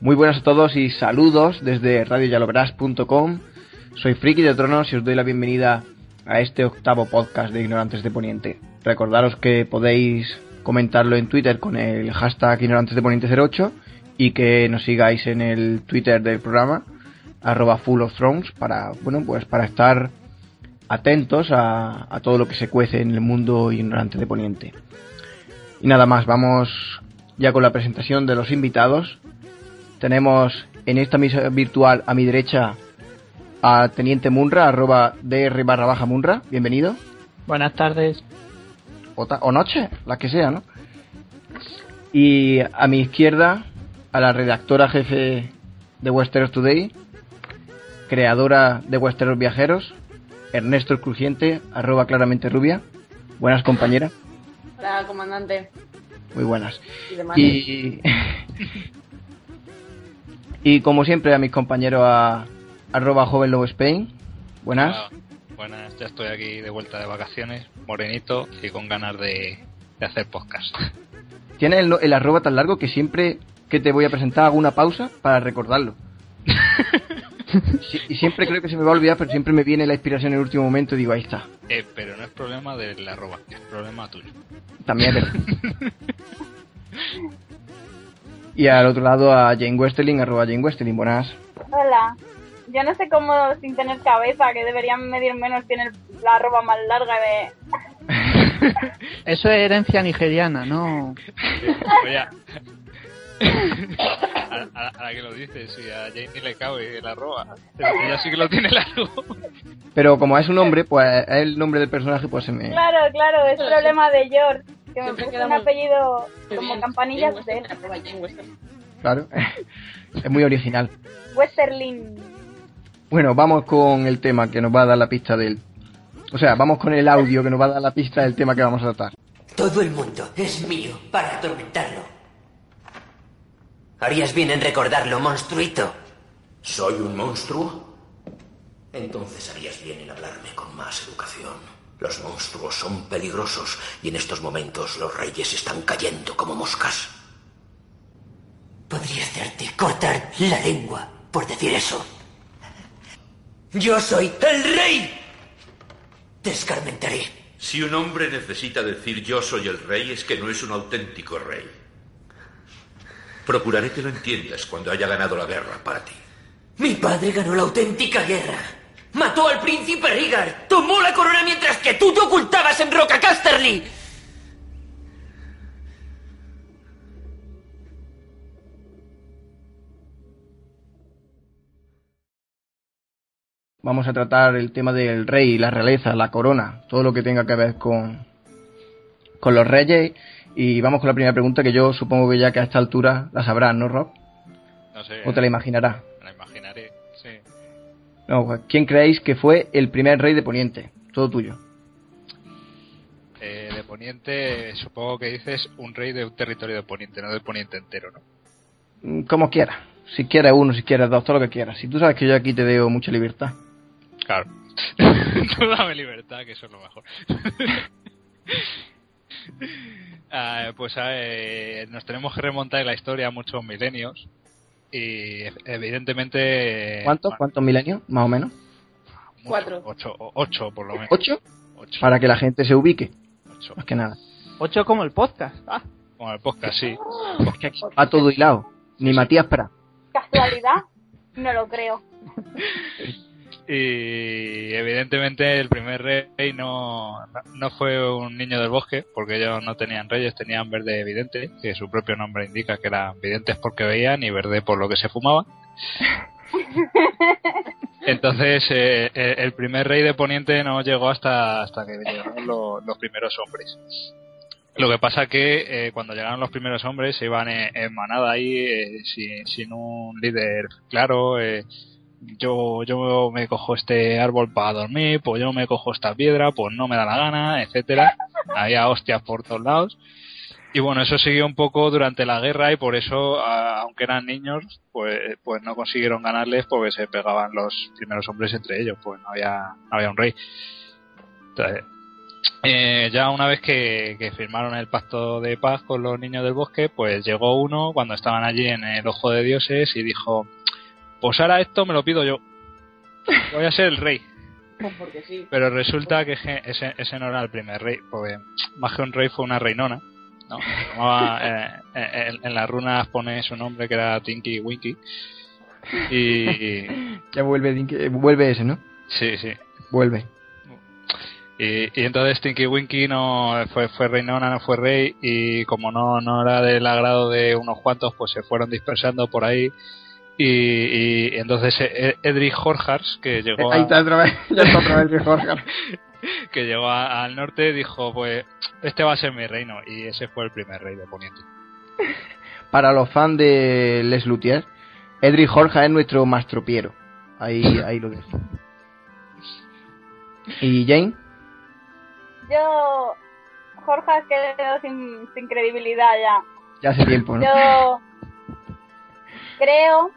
Muy buenas a todos y saludos desde radioyalobras.com. Soy Friki de Tronos y os doy la bienvenida a este octavo podcast de Ignorantes de Poniente. Recordaros que podéis comentarlo en Twitter con el hashtag Ignorantes de Poniente 08 y que nos sigáis en el Twitter del programa arroba full of thrones para bueno pues para estar atentos a, a todo lo que se cuece en el mundo ignorante de Poniente. Y nada más, vamos ya con la presentación de los invitados. Tenemos en esta misa virtual a mi derecha a Teniente Munra, arroba dr barra baja Munra. Bienvenido. Buenas tardes. O, ta- o noche, la que sea, ¿no? Y a mi izquierda a la redactora jefe de Westeros Today, creadora de Westeros Viajeros, Ernesto el Crujiente, arroba claramente rubia. Buenas compañeras, Hola, comandante. muy buenas. Y demás. Y, y como siempre a mis compañeros a arroba joven lobo Spain. Buenas. Hola, buenas, ya estoy aquí de vuelta de vacaciones, morenito y con ganas de, de hacer podcast. Tiene el arroba tan largo que siempre que te voy a presentar hago una pausa para recordarlo. Sí, y siempre creo que se me va a olvidar, pero siempre me viene la inspiración en el último momento y digo, ahí está. Eh, pero no es problema del arroba, es problema tuyo. También es verdad. Y al otro lado a Jane Westerling, arroba Jane Westerling, buenas. Hola. Yo no sé cómo sin tener cabeza, que deberían medir menos, tiene la arroba más larga de... Eso es herencia nigeriana, ¿no? Oye, a, a- a la que lo dices, si a ni le cabe el arroba, ella sí que lo tiene largo. Pero como es un nombre, pues es el nombre del personaje, pues se me... Claro, claro, es problema de George, que me puso un apellido como campanillas de. Claro. es muy original. Westerlin. Bueno, vamos con el tema que nos va a dar la pista del... O sea, vamos con el audio que nos va a dar la pista del tema que vamos a tratar. Todo el mundo es mío para atormentarlo. Harías bien en recordarlo, monstruito. ¿Soy un monstruo? Entonces harías bien en hablarme con más educación. Los monstruos son peligrosos y en estos momentos los reyes están cayendo como moscas. Podría hacerte cortar la lengua por decir eso. Yo soy el rey. Te escarmentaré. Si un hombre necesita decir yo soy el rey es que no es un auténtico rey. Procuraré que lo entiendas cuando haya ganado la guerra para ti. Mi padre ganó la auténtica guerra. Mató al príncipe Rigar. Tomó la corona mientras que tú te ocultabas en Roca Casterly. Vamos a tratar el tema del rey, la realeza, la corona, todo lo que tenga que ver con, con los reyes. Y vamos con la primera pregunta que yo supongo que ya que a esta altura la sabrás, ¿no, Rob? No sé, O te la imaginarás. la imaginaré, sí. No, pues, ¿quién creéis que fue el primer rey de Poniente? Todo tuyo. Eh, de Poniente, supongo que dices un rey de un territorio de Poniente, no del Poniente entero, ¿no? Mm, Como quieras. Si quieres uno, si quieres dos, todo lo que quieras. Si tú sabes que yo aquí te doy mucha libertad. Claro. Tú dame libertad, que eso es lo mejor. Ah, pues eh, nos tenemos que remontar en la historia a muchos milenios. Y evidentemente. ¿Cuántos? bueno, ¿Cuántos milenios? Más o menos. mucho, Cuatro. Ocho, ocho por lo menos. ¿Ocho? Ocho, Para que la gente se ubique. ocho. Más que nada. Ocho como el podcast. Ah, Como el podcast, sí. Va todo hilado. Ni Matías Prat. ¿Casualidad? No lo creo. Y evidentemente el primer rey no, no fue un niño del bosque, porque ellos no tenían reyes, tenían verde evidente, que su propio nombre indica que eran videntes porque veían y verde por lo que se fumaba. Entonces, eh, eh, el primer rey de Poniente no llegó hasta, hasta que llegaron lo- los primeros hombres. Lo que pasa que eh, cuando llegaron los primeros hombres se iban en, en manada ahí eh, sin, sin un líder claro. Yo, yo me cojo este árbol para dormir, pues yo me cojo esta piedra, pues no me da la gana, etcétera. Había hostias por todos lados. Y bueno, eso siguió un poco durante la guerra y por eso, aunque eran niños, pues, pues no consiguieron ganarles porque se pegaban los primeros hombres entre ellos, pues no había, no había un rey. Eh, ya una vez que firmaron el pacto de paz con los niños del bosque, pues llegó uno cuando estaban allí en el ojo de dioses y dijo, pues ahora esto me lo pido yo. Voy a ser el rey. Porque sí. Pero resulta que ese, ese no era el primer rey, porque más que un rey fue una reinona. ¿no? Llamaba, eh, eh, en, en las runas pone su nombre que era Tinky Winky. Y. Ya vuelve, Dinky- vuelve ese, ¿no? Sí, sí. Vuelve. Y, y entonces Tinky Winky no fue, fue reinona, no fue rey, y como no, no era del agrado de unos cuantos, pues se fueron dispersando por ahí. Y, y entonces eh, Edric Horjars, que llegó, Ahí a- está otra vez, ya está otra vez Jorge. que llegó a- al norte, dijo: Pues este va a ser mi reino, y ese fue el primer rey de Poniente. Para los fans de Les Luthiers, Edric Jorge es nuestro mastropiero. Ahí, ahí lo dejo. ¿Y Jane? Yo, Jorge, quedó sin, sin credibilidad ya. Ya hace tiempo, ¿no? Yo creo,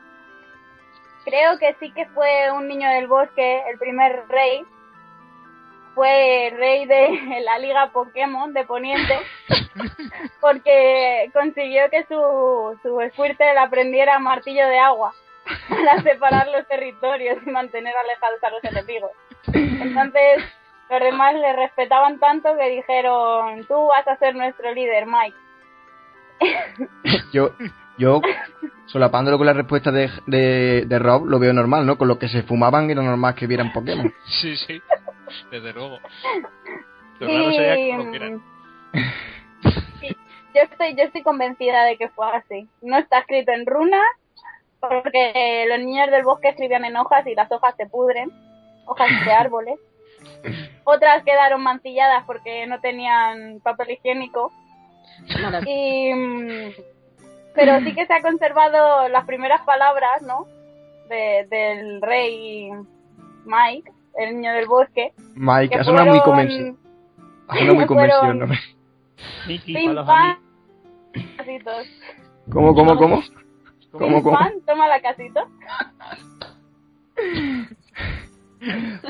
creo que sí que fue un niño del bosque, el primer rey. Fue rey de la liga Pokémon de Poniente, porque consiguió que su, su Squirtle aprendiera martillo de agua para separar los territorios y mantener alejados a los enemigos. Entonces, los demás le respetaban tanto que dijeron, tú vas a ser nuestro líder, Mike. Yo, yo, solapándolo con la respuesta de, de, de Rob, lo veo normal, ¿no? Con lo que se fumaban era normal que vieran Pokémon. Sí, sí, desde luego. Lo raro sería que lo vieran. Sí, yo estoy, yo estoy convencida de que fue así. No está escrito en runas, porque los niños del bosque escribían en hojas y las hojas se pudren, hojas de árboles. Otras quedaron mancilladas porque no tenían papel higiénico. Y, pero sí que se ha conservado las primeras palabras, ¿no? De, del rey Mike, el niño del bosque. Mike, que ha sonado muy. Ha sonado muy convencido, fueron- ¿no? Casitos. ¿Cómo, cómo, cómo? ¿Cómo, cómo? pam, toma la casita.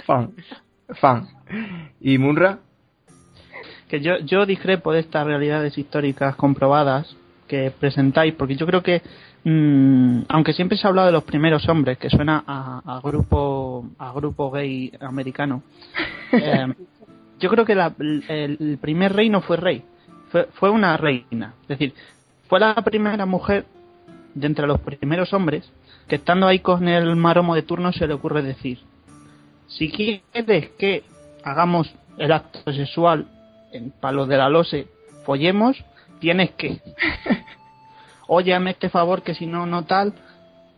Fan. Fan. ¿Y Munra? que yo, yo discrepo de estas realidades históricas comprobadas que presentáis, porque yo creo que, mm, aunque siempre se ha hablado de los primeros hombres, que suena a, a grupo a grupo gay americano, eh, yo creo que la- el, el primer rey no fue rey, fue, fue una reina. Es decir, fue la primera mujer de entre los primeros hombres que estando ahí con el maromo de turno se le ocurre decir, si quieres que hagamos el acto sexual en palos de la lose, follemos, tienes que. Óyame este favor que si no, no tal.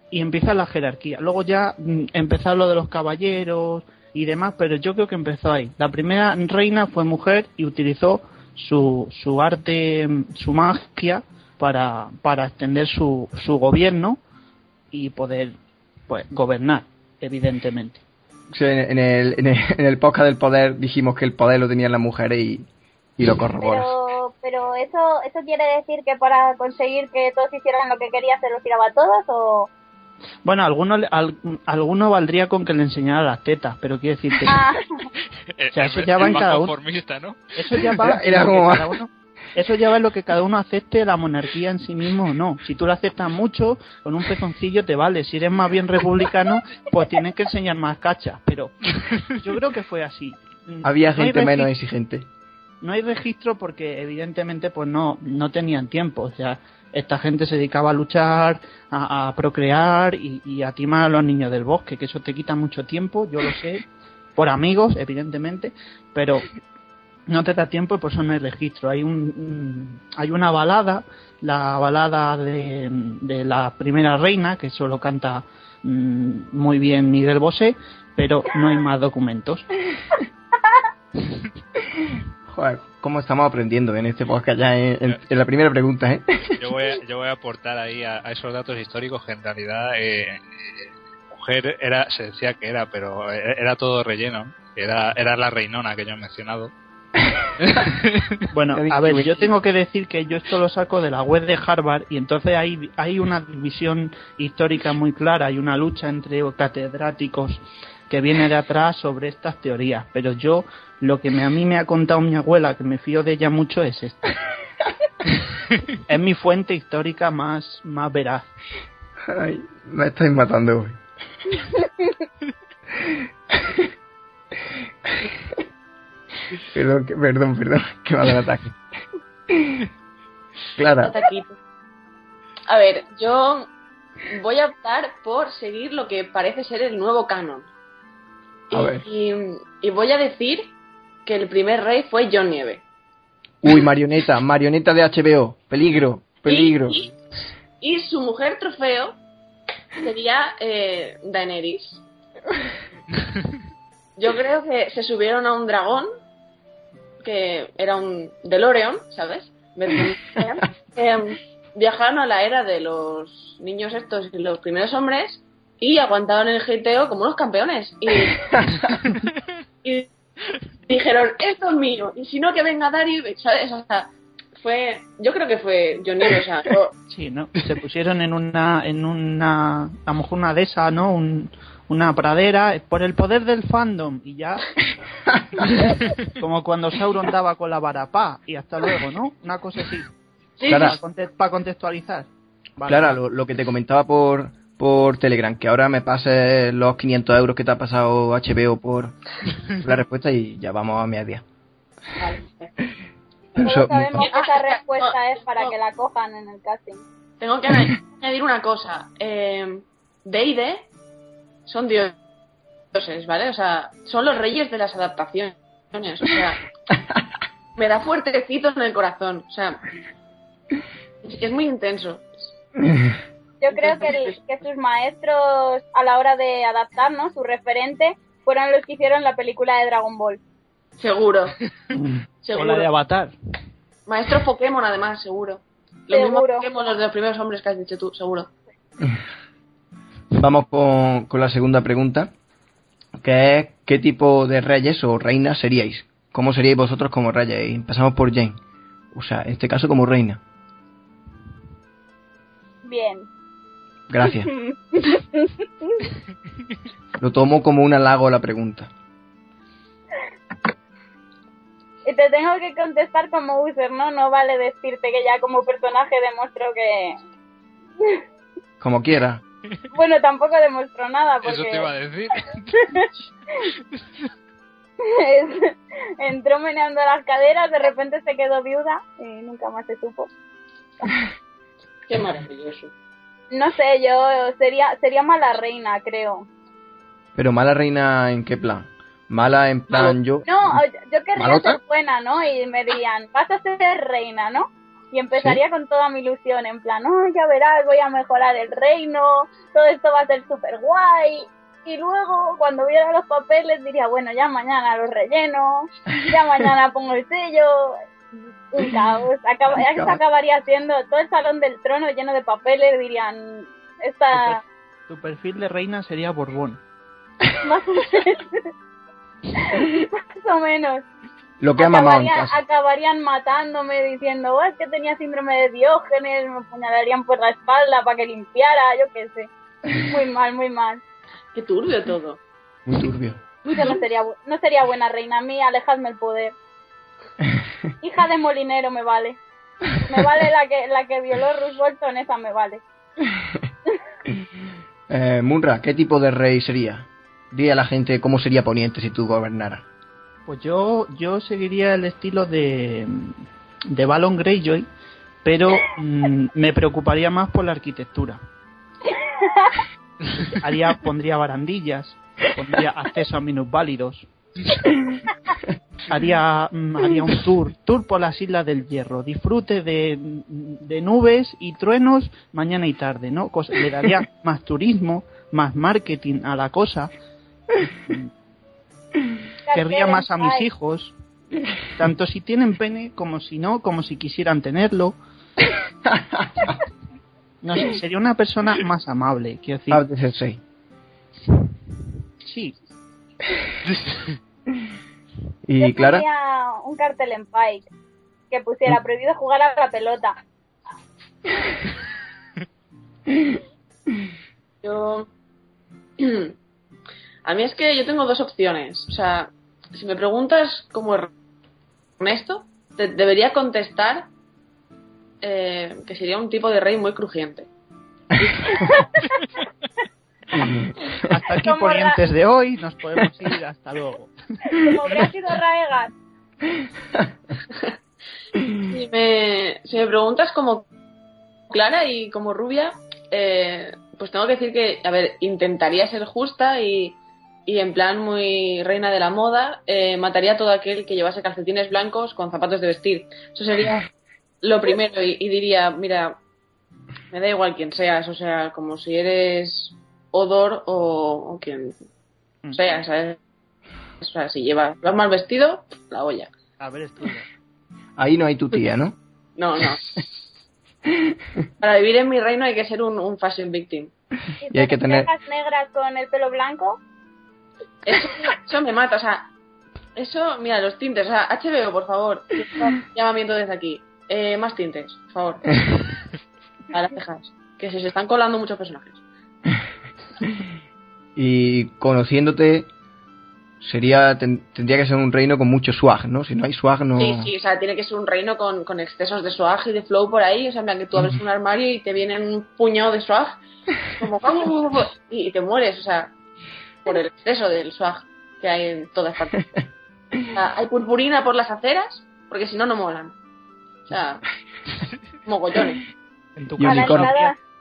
Y empieza la jerarquía. Luego ya mm, empezó lo de los caballeros y demás, pero yo creo que empezó ahí. La primera reina fue mujer y utilizó su, su arte, mm, su magia para, para extender su, su gobierno y poder pues gobernar, evidentemente. En, en el, en, el, en el podcast del poder dijimos que el poder lo tenían las mujeres y, y lo corroboras. Pero, pero eso, eso quiere decir que para conseguir que todos hicieran lo que quería se los tiraba a todos o Bueno, alguno, le- al- alguno valdría con que le enseñara las tetas, pero quiero decirte, ah, O sea, eso El- ya va en cada uno. ¿no? eso ya va Era- era en lo que como- cada uno- eso ya va en lo que cada uno acepte la monarquía en sí mismo o no. Si tú la aceptas mucho, con un pezoncillo te vale. Si eres más bien republicano, pues tienes que enseñar más cachas. Pero yo creo que fue así. Había No gente menos decir- exigente. No hay registro porque evidentemente pues no, no tenían tiempo. O sea, esta gente se dedicaba a luchar, a, procrear y, y, a timar a los niños del bosque, que eso te quita mucho tiempo, yo lo sé, por amigos, evidentemente, pero no te da tiempo y por eso no hay registro. Hay un, hay una balada, la balada de, de la primera reina, que solo canta mm, muy bien Miguel Bosé, pero no hay más documentos. Joder, cómo estamos aprendiendo en este podcast ya en, en, en la primera pregunta, ¿eh? Yo voy a, yo voy a aportar ahí a, a esos datos históricos que en realidad eh, mujer era se decía que era, pero era todo relleno. Era, era la reinona que yo he mencionado. bueno, a ver, yo tengo que decir que yo esto lo saco de la web de Harvard y entonces hay, hay una división histórica muy clara, hay una lucha entre catedráticos que viene de atrás sobre estas teorías, pero yo lo que me, a mí me ha contado mi abuela, que me fío de ella mucho, es esto. es mi fuente histórica más, más veraz. Ay, me estáis matando hoy. perdón, que, perdón, perdón, que me ha dado ataque. Clara. A ver, yo voy a optar por seguir lo que parece ser el nuevo canon. A y, ver. y, y voy a decir que el primer rey fue John Nieve. Uy, marioneta, marioneta de HBO. Peligro, peligro. Y, su mujer trofeo sería eh, Daenerys. Yo creo que se subieron a un dragón, que era un DeLorean, ¿sabes? eh, viajaron a la era de los niños estos y los primeros hombres y aguantaron el GTO como unos campeones. Y, y dijeron, esto es mío, y si no, que venga Dario, ¿sabes? O sea, fue, yo creo que fue Johnny, o sea, yo... Sí, ¿no? Se pusieron en una, en una, a lo mejor una de esas, ¿no? Un, una pradera por el poder del fandom y ya como cuando Sauron daba con la varapá y hasta luego, ¿no? Una cosa así. Sí, Clara. Para, conte para contextualizar. Vale. Clara, lo, lo que te comentaba por, por Telegram, que ahora me pases los 500 euros que te ha pasado HBO por la respuesta y ya vamos a media. Vale. Sabemos que esa respuesta es para que la cojan en el casting. Tengo que añadir una cosa. Eh, D&D son dioses, ¿vale? O sea, son los reyes de las adaptaciones. O sea, me da fuertecito en el corazón. O sea, es, es muy intenso. Yo creo que, el, que sus maestros a la hora de adaptarnos, su referente, fueron los que hicieron la película de Dragon Ball. Seguro. O la de Avatar. Maestro Pokémon, además, seguro. Los mismos Seguro. Pokémon, los de los primeros hombres que has dicho tú, seguro. Vamos con, con la segunda pregunta, que es ¿qué tipo de reyes o reinas seríais? ¿Cómo seríais vosotros como reyes? Y empezamos por Jane. O sea, en este caso como reina. Bien. Gracias. Lo tomo como un halago la pregunta. Y te tengo que contestar como user, ¿no? No vale decirte que ya como personaje demostró que... Como quiera. Bueno, tampoco demostró nada porque... Eso te iba a decir. es- entró meneando las caderas, de repente se quedó viuda y nunca más se supo. Qué maravilloso. No sé, yo sería sería mala reina, creo. Pero mala reina en qué plan? Mala en plan yo. No, yo querría ¿Malota? ser buena, ¿no? Y me dirían, vas a ser reina, ¿no? Y empezaría con toda mi ilusión, en plan, oh, ya verás, voy a mejorar el reino, todo esto va a ser súper guay. Y luego, cuando viera los papeles, diría, bueno, ya mañana los relleno, ya mañana pongo el sello. Un caos. Un caos. acabaría siendo todo el salón del trono lleno de papeles, dirían, esta... Tu perfil de reina sería Borbón. Más o menos. Más o menos. Lo que acabarían, casa. acabarían matándome diciendo, "Oh, es que tenía síndrome de Diógenes, me apuñalarían por la espalda para que limpiara, yo qué sé. Muy mal, muy mal. Qué turbio todo. Muy turbio. Yo no sería, bu- no sería buena reina, a mí alejadme el poder. Hija de molinero me vale. Me vale la que, la que violó Ruth Bolton, esa me vale. Eh, Munra, ¿qué tipo de rey sería? Di a la gente cómo sería Poniente si tú gobernaras. Pues yo, yo seguiría el estilo de, de Balon Greyjoy, pero mm, me preocuparía más por la arquitectura. Haría, pondría barandillas, pondría acceso a minusválidos. Haría, mm, haría un tour, tour por las Islas del Hierro. Disfrute de, de nubes y truenos mañana y tarde, ¿no? Cosa- le daría más turismo, más marketing a la cosa. Querría más a mis hijos, tanto si tienen pene como si no, como si quisieran tenerlo. No sé, sería una persona más amable, quiero decir. Sí, ¿Y Yo Clara? un cartel en Pike que pusiera prohibido jugar a la pelota. Yo. A mí es que yo tengo dos opciones. O sea, si me preguntas como Ernesto, te debería contestar eh, que sería un tipo de rey muy crujiente. hasta aquí Como ponientes de hoy, nos podemos ir, hasta luego. Como sido Raegas. Si me, si me preguntas como Clara y como rubia, eh, pues tengo que decir que, a ver, intentaría ser justa y, y en plan muy reina de la moda, eh, mataría a todo aquel que llevase calcetines blancos con zapatos de vestir. Eso sería lo primero y, y diría, mira, me da igual quién seas, o sea, como si eres Odor o, o quien sea, ¿sabes? O sea, si llevas, vas mal vestido, la olla. A ver, estudia. Ahí no hay tu tía, ¿no? No, no. Para vivir en mi reino hay que ser un, un fashion victim. Y hay que tener... Cejas negras con el pelo blanco. Eso, eso me mata, o sea, eso, mira, los tintes, o sea, HBO, por favor, llamamiento desde aquí. Eh, más tintes, por favor. A las cejas, que se, se están colando muchos personajes. Y conociéndote, sería ten- tendría que ser un reino con mucho swag, ¿no? Si no hay swag, no... Sí, sí, o sea, tiene que ser un reino con, con excesos de swag y de flow por ahí, o sea, en plan que tú abres un armario y te vienen un puñado de swag, como y, y te mueres, o sea, por el exceso del swag que hay en todas partes. O sea, hay purpurina por las aceras, porque si no, no molan. O sea, mogollones. En tu Y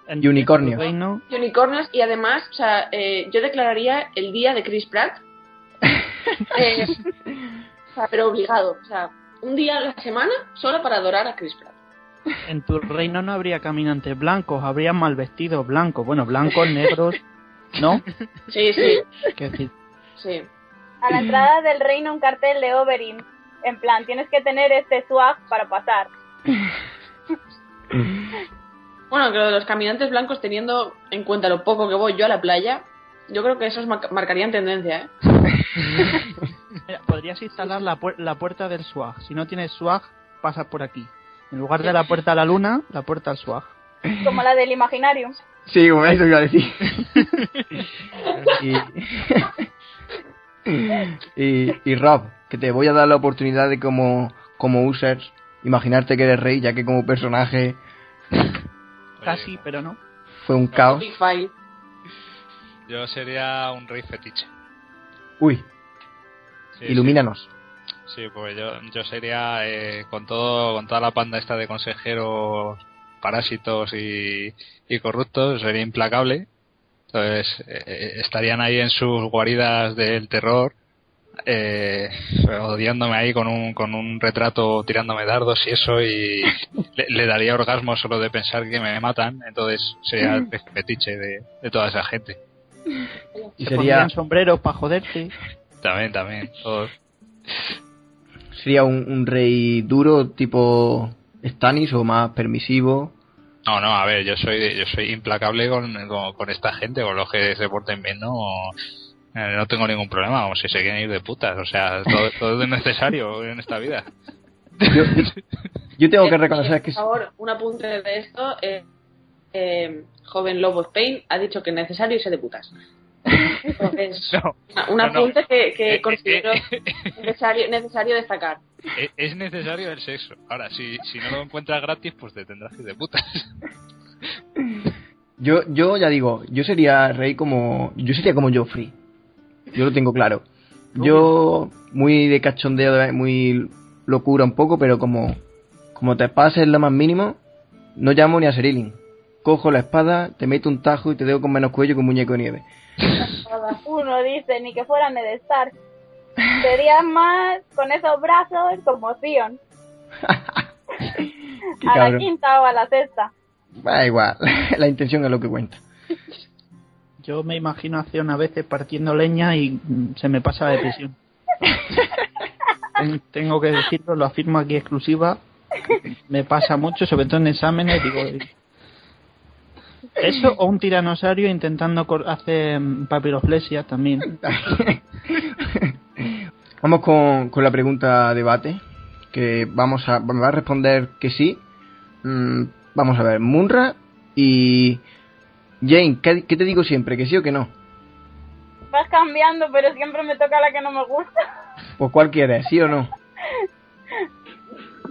En Y unicornios. tu reino, Y unicornios, y además, o sea, eh, yo declararía el día de Chris Pratt. Eh, o sea, pero obligado, o sea, un día a la semana solo para adorar a Chris Pratt. en tu reino no habría caminantes blancos, habría mal vestidos blancos. Bueno, blancos, negros, ¿no? Sí, sí, decir, sí. A la entrada del reino un cartel de Oberyn. En plan, tienes que tener este swag para pasar. Bueno, que lo de los caminantes blancos, teniendo en cuenta lo poco que voy yo a la playa, yo creo que esos ma- marcarían tendencia, ¿eh? Mira, podrías instalar la, puer- la puerta del swag. Si no tienes swag, pasas por aquí. En lugar de la puerta a la luna, la puerta al swag. Como la del Imaginarium. Sí, como eso iba a decir. y, y, y Rob, que te voy a dar la oportunidad de como, como users imaginarte que eres rey, ya que como personaje Casi, pero no. fue un caos. Yo sería un rey fetiche. Uy, Sí, ilumínanos. Sí, pues yo, yo sería eh, con todo con toda la panda esta de consejeros parásitos y, y corruptos, sería implacable. Entonces eh, estarían ahí en sus guaridas del terror, eh, odiándome ahí con un, con un retrato tirándome dardos y eso y le, le daría orgasmo solo de pensar que me matan. Entonces sería el fetiche de, de toda esa gente. Y Se sería, sombreros para joderte. También, también. todos. sería un, un rey duro tipo Stannis o más permisivo. No, no, a ver, yo soy yo soy implacable con, con, con esta gente, con los que se porten bien, no eh, no tengo ningún problema, como si se quieren ir de putas, o sea, todo, todo es necesario en esta vida. Yo, yo tengo que Eh, reconocer que Por favor, un apunte de esto. eh, eh, joven Lobo Spain ha dicho que es necesario irse de putas. Entonces, No, una- un no, no. apunte que, que considero eh, necesario, necesario destacar. es necesario el sexo. Ahora, si, si no lo encuentras gratis, pues te tendrás que ir de putas. yo, yo ya digo, yo sería rey como, yo sería como Joffrey. Yo lo tengo claro. Yo, muy de cachondeo, de- muy locura un poco, pero como, como te pases lo más mínimo, no llamo ni a Serilin. Cojo la espada, te meto un tajo y te dejo con menos cuello que un muñeco de nieve. Uno dice, ni que fuera Ned Stark. Sería más con esos brazos como. Qué a la quinta o a la sexta. Da igual, la intención es lo que cuenta. Yo me imagino a Theon a veces partiendo leña y mm, se me pasa la depresión. Ten- Tengo que decirlo, lo afirmo aquí exclusiva. Me pasa mucho, sobre todo en exámenes. Digo, eso o un tiranosaurio intentando hacer mm, papiroflexia también. Vamos con, con la pregunta debate, que vamos a, me va a responder que sí. Mm, vamos a ver, Munra y Jane, ¿qué, qué te digo siempre? ¿Que sí o que no? Vas cambiando, pero siempre me toca la que no me gusta. Pues cuál quieres, sí o no.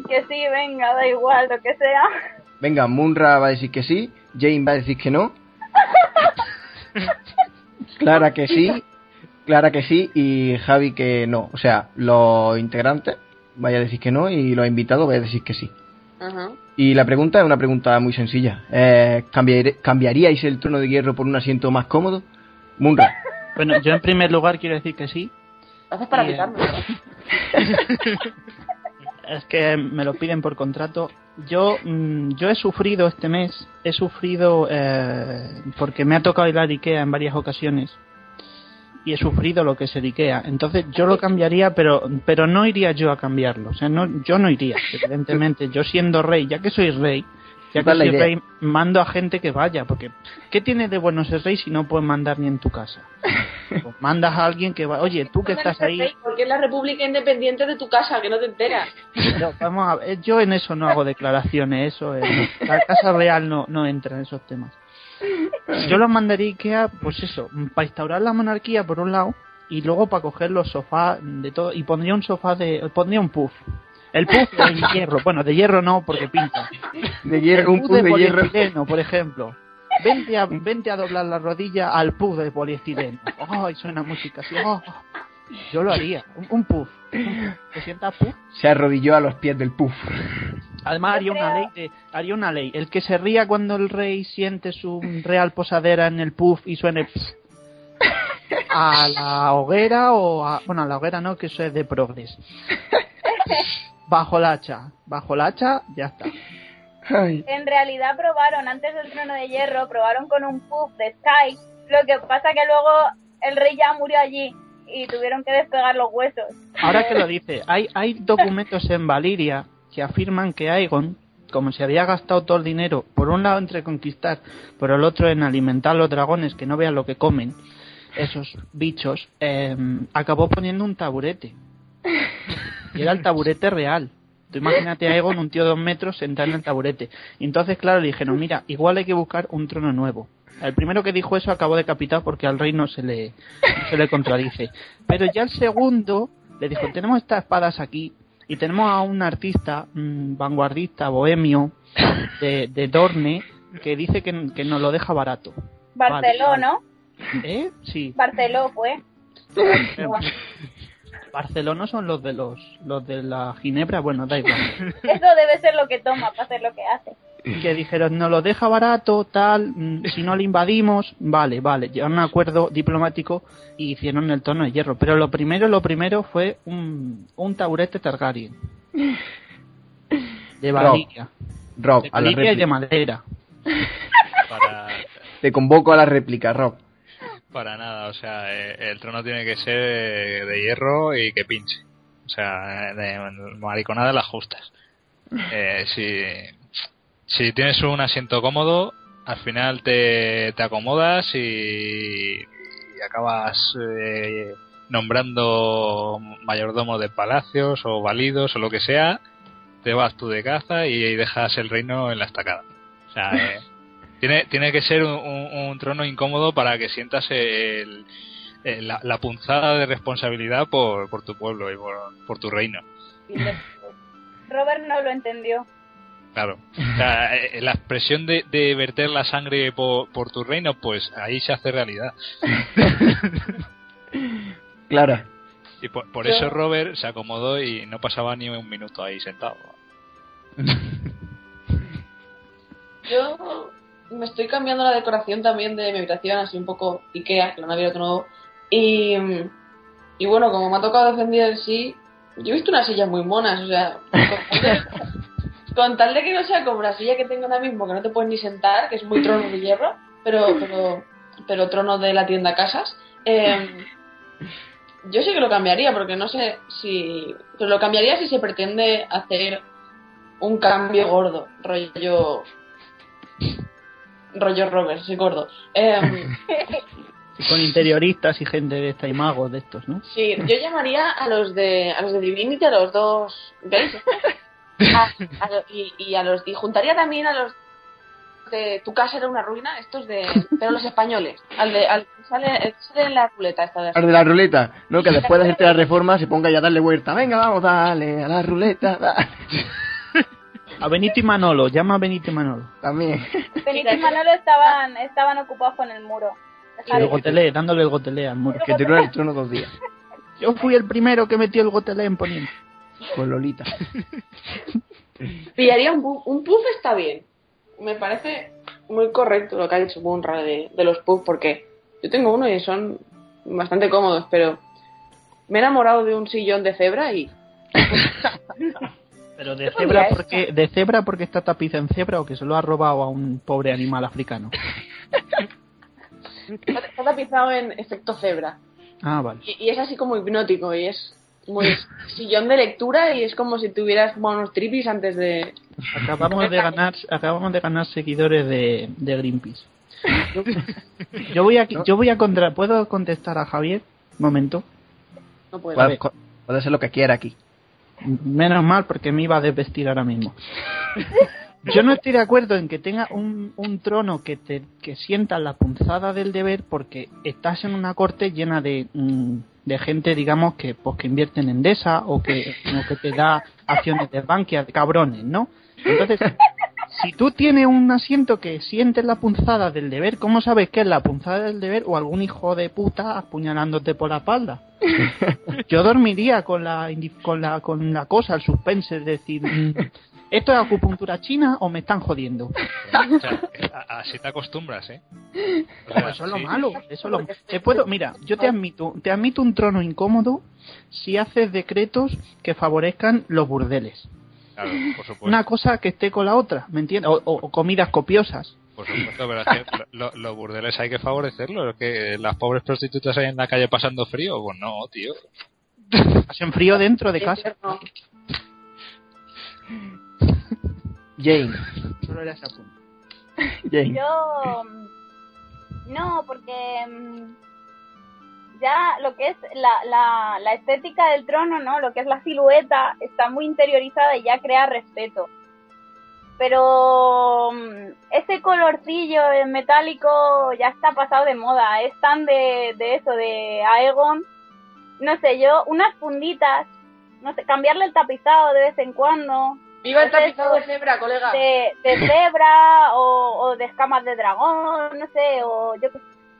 Que sí, venga, da igual, lo que sea. Venga, Munra va a decir que sí, Jane va a decir que no. Clara que sí, Clara que sí y Javi que no. O sea, los integrantes vaya a decir que no y los invitados vaya a decir que sí. Ajá. Y la pregunta es una pregunta muy sencilla. Eh, ¿cambiar- ¿Cambiaríais el trono de hierro por un asiento más cómodo? Munra. Bueno, yo en primer lugar quiero decir que sí. Lo haces para Bien. picarme. Es que me lo piden por contrato. Yo, mm, yo he sufrido este mes, he sufrido eh, porque me ha tocado ir al Ikea en varias ocasiones y he sufrido lo que es el Ikea. Entonces yo lo cambiaría, pero pero no iría yo a cambiarlo. O sea, no, yo no iría, evidentemente. Yo siendo rey, ya que soy rey, ya que soy rey, mando a gente que vaya, porque ¿qué tiene de bueno ser rey si no puedes mandar ni en tu casa? Pues mandas a alguien que va, oye, tú que estás ahí, Porque es la república independiente de tu casa, que no te enteras. No, vamos a ver, yo en eso no hago declaraciones, eso es- la Casa Real no, no entra en esos temas. Yo los mandaría a Ikea, pues eso, para instaurar la monarquía por un lado y luego para coger los sofás de todo y pondría un sofá de, pondría un puff. El puff de hierro, bueno, de hierro no porque pinta. De hierro, un puff de hierro. poliestireno, por ejemplo. Vente a, vente a doblar la rodilla al puff de poliestireno. Ay, suena música así. oh. Yo lo haría, un, un puff. ¿Te sientas puff? Se arrodilló a los pies del puff. Además haría una ley de, haría una ley. El que se ría cuando el rey siente su real posadera en el puff y suene pss, a la hoguera o a, bueno a la hoguera no que eso es de progres. Bajo la hacha, bajo la hacha ya está. Ay, En realidad probaron, antes del trono de hierro, probaron con un puff de Sky. Lo que pasa que luego el rey ya murió allí y tuvieron que despegar los huesos. Ahora que lo dice, hay hay documentos en Valiria que afirman que Aegon como se había gastado todo el dinero, por un lado entre conquistar, por el otro en alimentar a los dragones que no vean lo que comen, esos bichos, eh, acabó poniendo un taburete. Y era el taburete real. Tú imagínate a Egon, un tío de dos metros, sentado en el taburete. Y entonces, claro, le dijeron, mira, igual hay que buscar un trono nuevo. El primero que dijo eso acabó decapitado porque al rey no se le, no se le contradice. Pero ya el segundo le dijo, tenemos estas espadas aquí y tenemos a un artista vanguardista, bohemio, de, de Dorne, que dice que, que nos lo deja barato. Barceló, Vale, ¿no? ¿Eh? Sí. Barceló fue. Barcelona son los de los, los de la Ginebra, bueno, da igual. Eso debe ser lo que toma para hacer lo que hace. que dijeron, nos lo deja barato, tal, mm, si no le invadimos, vale, vale, llegaron a un acuerdo diplomático y hicieron el tono de hierro. Pero lo primero, lo primero fue un, un taburete Targaryen. De Valiria. Rob, De a la y de madera. Para, Te convoco a la réplica, Rob. para nada, o sea, eh, el trono tiene que ser de hierro y que pinche. O sea, de mariconada las justas. Eh, si, si tienes un asiento cómodo, al final te, te acomodas y, y acabas eh, nombrando mayordomo de palacios o validos o lo que sea, te vas tú de caza y dejas el reino en la estacada. O sea, eh, tiene, tiene que ser un, un- un trono incómodo para que sientas el- el- la, la punzada de responsabilidad por, por tu pueblo y por, por tu reino. Robert no lo entendió. Claro. O sea, eh, la expresión de, de verter la sangre por, por tu reino, pues ahí se hace realidad. Clara. Y por, por eso Robert se acomodó y no pasaba ni un minuto ahí sentado. Yo me estoy cambiando la decoración también de mi habitación, así un poco Ikea, que lo han abierto nuevo. Y, y bueno, como me ha tocado defender el sí, yo he visto unas sillas muy monas, o sea, con tal, de, que no sea como la silla que tengo ahora mismo, que no te puedes ni sentar, que es muy trono de hierro, pero, pero, pero trono de la tienda Casas. eh, yo sí que lo cambiaría, porque no sé si. Pero lo cambiaría si se pretende hacer un cambio gordo, rollo. rollo Robert, soy gordo. Em, Con interioristas y gente de esta y magos de estos, ¿no? sí, yo llamaría a los de a los de Divinity, a los dos gays, a- a lo- y, y a los y juntaría también a los de tu casa era una ruina, estos de pero los españoles, al de al que sale, el que sale en la ruleta esta de Al de la ruleta, ¿no? Que después de hacerte la reforma se ponga ya a darle vuelta. Venga, vamos, dale, a la ruleta, dale. A Benito y Manolo, llama a Benito y Manolo. También. Benito y Manolo estaban, estaban ocupados con el muro. Y el gotelé, dándole el gotelé al muro. Que tiró el trono dos días. Yo fui el primero que metió el gotelé en Poniente. Con Lolita. Pillaría un puff, un puff está bien. Me parece muy correcto lo que ha dicho Bunra de, de los puffs, porque yo tengo uno y son bastante cómodos, pero me he enamorado de un sillón de cebra y Pero de cebra, porque, ¿de cebra porque está tapiz en cebra o que se lo ha robado a un pobre animal africano? está está tapizado en efecto cebra. Ah, vale. Y, y es así como hipnótico y es muy sillón de lectura y es como si tuvieras fumado unos tripis antes de... Acabamos de ganar, acabamos de ganar seguidores de, de Greenpeace. Yo voy a, yo voy a contra, ¿puedo contestar a Javier? Un momento. No puedo. Puede, puede ser lo que quiera aquí. Menos mal porque me iba a desvestir ahora mismo. Yo no estoy de acuerdo en que tenga un, un trono que te que sienta la punzada del deber porque estás en una corte llena de, mm, de gente, digamos, que pues que invierte en Endesa o que, o que te da acciones de Bankia, de cabrones, ¿no? Entonces, si tú tienes un asiento que sientes la punzada del deber, ¿cómo sabes que es la punzada del deber o algún hijo de puta apuñalándote por la espalda? Yo dormiría con la con la con la cosa, el suspense, es decir, ¿esto es acupuntura china o me están jodiendo? O sea, a- así te acostumbras, ¿eh? O sea, Eso es lo sí. malo, eso es lo te puedo, mira, yo te admito, te admito un trono incómodo si haces decretos que favorezcan los burdeles. Claro, por supuesto. Una cosa que esté con la otra, ¿me entiendes? O, o- o comidas copiosas. Por supuesto, pero es que lo- los burdeles hay que favorecerlos. Es que las pobres prostitutas ahí en la calle pasando frío, pues no, tío. Hacen frío dentro de casa. Jane. Solo era ese apunte. Jane. Yo mm, no, porque mm, ya lo que es la, la, la estética del trono, ¿no? Lo que es la silueta está muy interiorizada y ya crea respeto. Pero mm, ese colorcillo metálico ya está pasado de moda. Es tan de, de eso, de Aegon. No sé, yo, unas funditas, no sé, cambiarle el tapizado de vez en cuando ¡Viva el tapizado de cebra, colega! de, de cebra o, o de escamas de dragón, no sé, o yo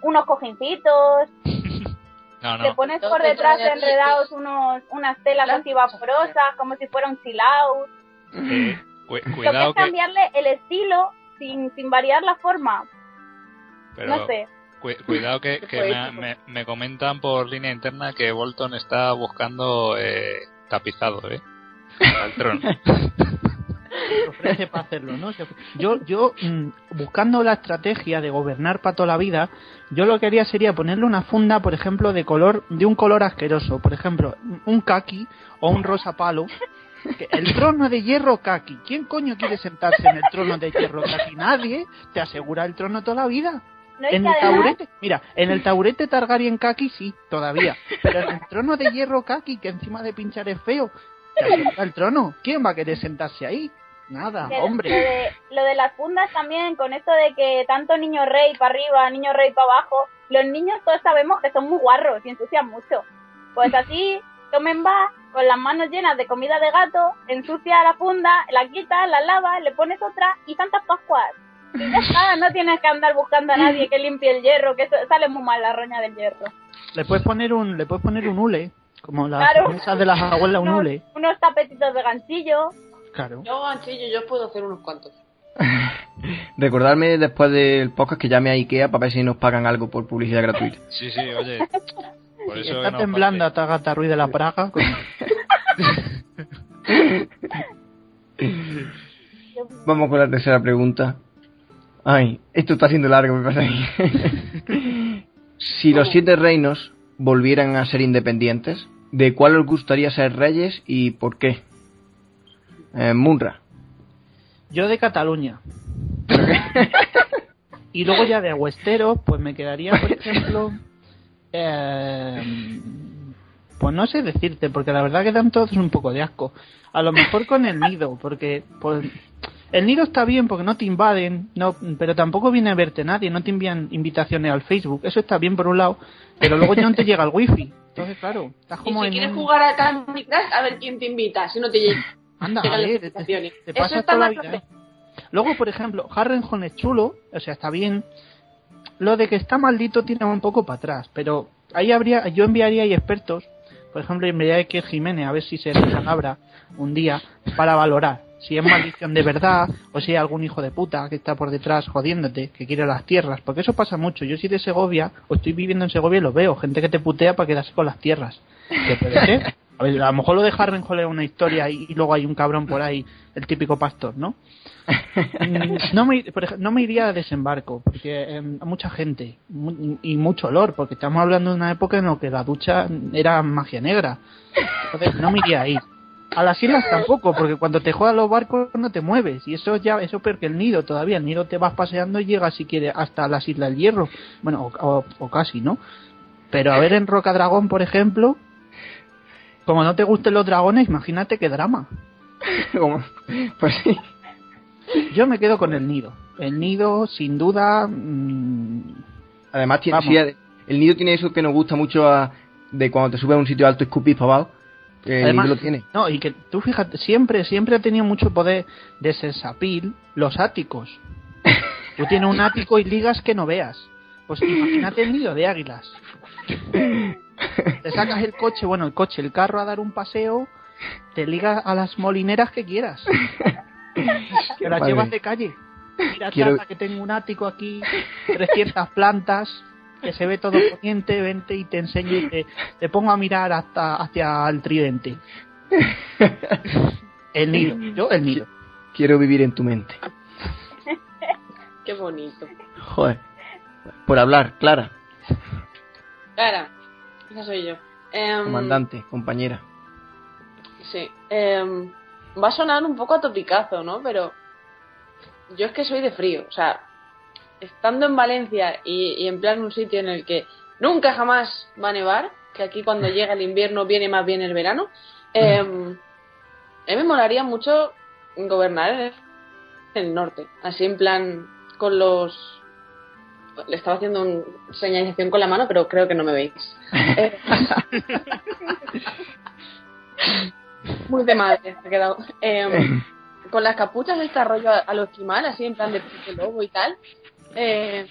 unos cojincitos, No, no. pones por te detrás enredados unos, unas telas así vaporosas, como si fuera un chilaut. Eh, cu- Lo que cuidado que. cambiarle el estilo sin, sin variar la forma, Pero no sé. cu- cuidado que, que me, poético. me- me comentan por línea interna que Bolton está buscando eh, tapizado, ¿eh? Al trono. Se ofrece para hacerlo, ¿no? Se ofre- Yo, yo mm, buscando la estrategia de gobernar para toda la vida, yo lo que haría sería ponerle una funda, por ejemplo, de color, de un color asqueroso, por ejemplo, un kaki o un rosa palo. El trono de hierro kaki. ¿Quién coño quiere sentarse en el trono de hierro kaki? Nadie. Te asegura el trono toda la vida. No, En el taburete, mira, en el taburete Targaryen kaki sí, todavía. Pero en el trono de hierro kaki, que encima de pinchar es feo, te el trono. ¿Quién va a querer sentarse ahí? Nada, que Lo hombre. de, lo de las fundas también, con esto de que tanto niño rey para arriba, niño rey para abajo, los niños todos sabemos que son muy guarros y ensucian mucho. Pues así, tomen va, con las manos llenas de comida de gato, ensucia la funda, la quitas, la lavas, le pones otra y Santas Pascuas. Y ya está, no tienes que andar buscando a nadie que limpie el hierro, que sale muy mal la roña del hierro. Le puedes poner un, le puedes poner un hule Como las Claro. de las abuelas unos, unule. unos tapetitos de ganchillo. Claro. Yo, ganchillo, yo puedo hacer unos cuantos. Recordarme después del podcast que llame a Ikea para ver si nos pagan algo por publicidad gratuita. Sí, sí, oye. Por eso Está temblando a Tagata Ruiz de la Praga. con- Vamos con la tercera pregunta. Ay, esto está siendo largo, me pasa ahí. si los siete reinos volvieran a ser independientes, ¿de cuál os gustaría ser reyes y por qué? Eh, Munra. Yo de Cataluña. y luego ya de Westeros, pues me quedaría, por ejemplo... eh, pues no sé decirte, porque la verdad que dan todos un poco de asco. A lo mejor con el nido, porque pues, el nido está bien porque no te invaden, no, pero tampoco viene a verte nadie, no te envían invitaciones al Facebook. Eso está bien por un lado, pero luego ya no te llega el wifi. Entonces, claro, estás Y como si en quieres un- jugar a Candy Crush, a ver quién te invita. Si no te llega. Anda, ver, te, te Eso está toda la vida. ¿eh? Luego, por ejemplo, Harrenhal es chulo, o sea, está bien. Lo de que está maldito tiene un poco para atrás, pero ahí habría, yo enviaría ahí expertos, por ejemplo, enviaría a Iker Jiménez a ver si se palabra un día para valorar si es maldición de verdad o si hay algún hijo de puta que está por detrás jodiéndote, que quiere las tierras, porque eso pasa mucho. Yo soy de Segovia o estoy viviendo en Segovia y lo veo, gente que te putea para quedarse con las tierras. Que puede ser. A, ver, a lo mejor lo de Harrenhal es una historia y, y luego hay un cabrón por ahí, el típico pastor, ¿no? Mm, no me, no me iría a desembarco, porque eh, hay mucha gente y mucho olor, porque estamos hablando de una época en la que la ducha era magia negra. Entonces no me iría ahí. A las islas tampoco, porque cuando te juegan los barcos no te mueves, y eso ya, eso peor que el nido todavía. El nido te vas paseando y llegas si quieres hasta las Islas del Hierro. Bueno, o, o- o casi, ¿no? Pero a ver en Roca Dragón, por ejemplo, como no te gusten los dragones, imagínate qué drama. Pues sí. Yo me quedo con el nido. El nido, sin duda. mm, Además, tiene, sí, el nido tiene eso que nos gusta mucho a- de cuando te subes a un sitio alto y escupís para abajo. que El Además, nido lo tiene. No, y que tú fíjate, siempre, siempre ha tenido mucho poder de sensapil los áticos. Tú tienes un ático y ligas que no veas. Pues imagínate el nido de águilas. Te sacas el coche, bueno, el coche, el carro a dar un paseo, te ligas a las molineras que quieras. Que las llevas de calle. Mira, Quiero- que tengo un ático aquí, 300 plantas, que se ve todo poniente, vente y te enseño y te, te pongo a mirar hasta hacia el tridente. El nido, yo el nido. Quiero vivir en tu mente. Qué bonito. Joder. Por hablar, Clara, Cara, esa soy yo. Em, comandante, compañera. Sí. em, va a sonar un poco a topicazo, ¿no? Pero yo es que soy de frío. O sea, estando en Valencia y, y en plan un sitio en el que nunca jamás va a nevar, que aquí cuando llega el invierno viene más bien el verano, em, a mí me molaría mucho gobernar en el norte. Así en plan con los... Le estaba haciendo una señalización con la mano, pero creo que no me veis. Eh, muy de madre me ha quedado. Eh, con las capuchas de este rollo a, a lo esquimal, así en plan de, de lobo y tal. Eh,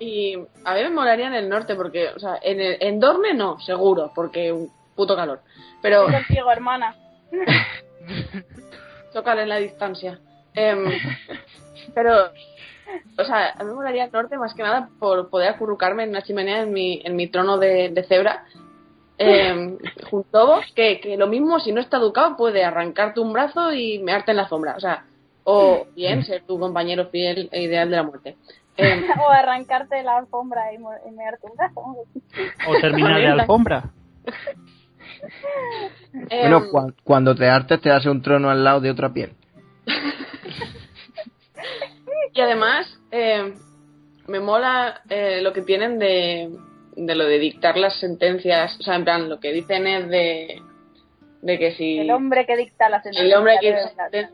y a mí me molaría en el norte, porque, o sea, en, el, en Dorne no, seguro, porque un puto calor. Pero Estoy contigo, hermana. tocar en la distancia. Em, pero, o sea, a mí me molaría el norte más que nada por poder acurrucarme en una chimenea en mi, en mi trono de, de cebra. em, junto a vos, que, que lo mismo, si no está educado, puede arrancarte un brazo y mearte en la sombra. O sea, o bien ser tu compañero fiel e ideal de la muerte. Em, o arrancarte la alfombra y, mearte un brazo. O terminar de alfombra. em, Bueno, cuando te hartes te hace un trono al lado de otra piel. Y además, eh, me mola eh, lo que tienen de, de lo de dictar las sentencias. O sea, en plan, lo que dicen es de, de que si El hombre que dicta la sentencia. el hombre que debe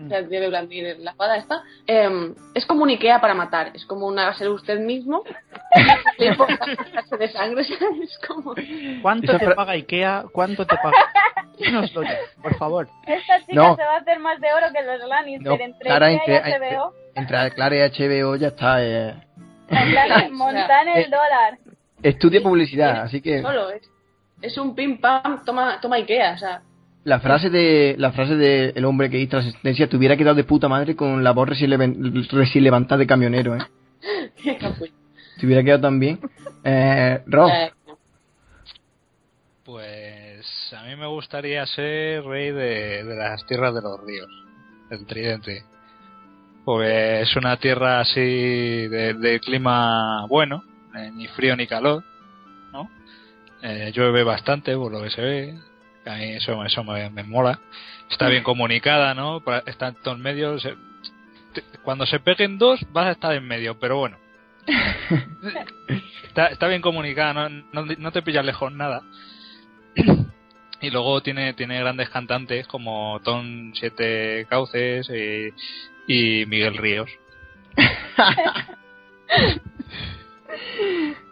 bailar. o sea, debe blandir la espada esta, eh, es como un Ikea para matar. Es como una ser usted mismo. Le de sangre, ¿sabes? Como... ¿Cuánto Esa te paga Ikea? ¿Cuánto te paga? Ya, por favor. Esta chica No. se va a hacer más de oro que los Lannister No, entre Clara, Ikea entre, y HBO. entre Clara y HBO ya está. eh. Montan el Eh. dólar. Estudia publicidad, así que Solo es. Es un pim pam, toma, toma Ikea, o sea. La frase de la frase de el hombre que hizo la asistencia te hubiera quedado de puta madre con la voz recién, levantada de camionero, ¿eh? Te hubiera quedado tan bien. Eh, Rob, Pues a mí me gustaría ser rey de, de las tierras de los ríos, el tridente. Porque es una tierra así de, de clima bueno, eh, ni frío ni calor, ¿no? Eh, llueve bastante, por lo que se ve. A mí eso, eso me, me mola. Está bien comunicada, ¿no? Está en todos medios. se- te- Cuando se peguen dos, vas a estar en medio, pero bueno. está, está bien comunicada, no, no, no te pillas lejos nada. y luego tiene, tiene grandes cantantes como Ton Siete Cauces y, y Miguel Ríos.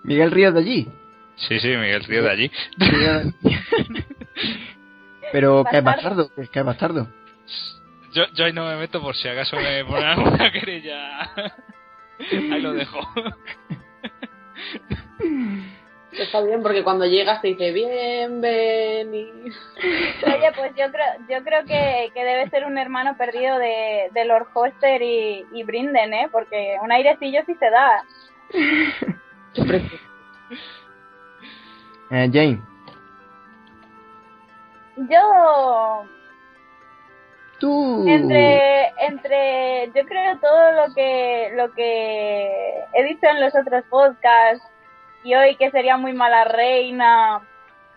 Miguel Ríos de allí. Sí, sí, Miguel Ríos de allí. Pero que es Bastardo. bastardo, que- que es bastardo. Yo, yo ahí no me meto por si acaso me ponen alguna querella. Ahí lo dejo. está bien porque cuando llegas te dice bienvenido. Oye, pues yo creo, yo creo que, que debe ser un hermano perdido de, de Lord Hoster y, y Brinden, ¿eh? Porque un airecillo sí se da. Eh, Jane, Yo, tú. entre, entre, yo creo todo lo que, lo que he dicho en los otros podcasts y hoy que sería muy mala reina,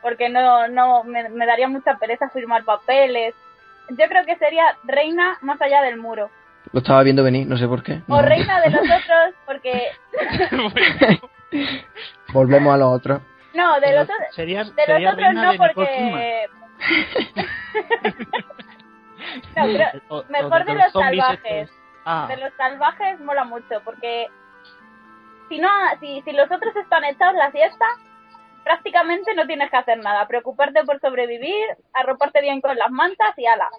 porque no, no, me, me daría mucha pereza firmar papeles. Yo creo que sería reina más allá del muro. Lo estaba viendo venir, no sé por qué. O No. reina de los otros, porque, Volvemos a los otros. no, de los otros, Sería, De los otros no, porque. no, mejor de los salvajes. Ah, De los salvajes mola mucho, porque. Si, no, si, si los otros están echados la siesta, prácticamente no tienes que hacer nada. Preocuparte por sobrevivir, arroparte bien con las mantas y ala.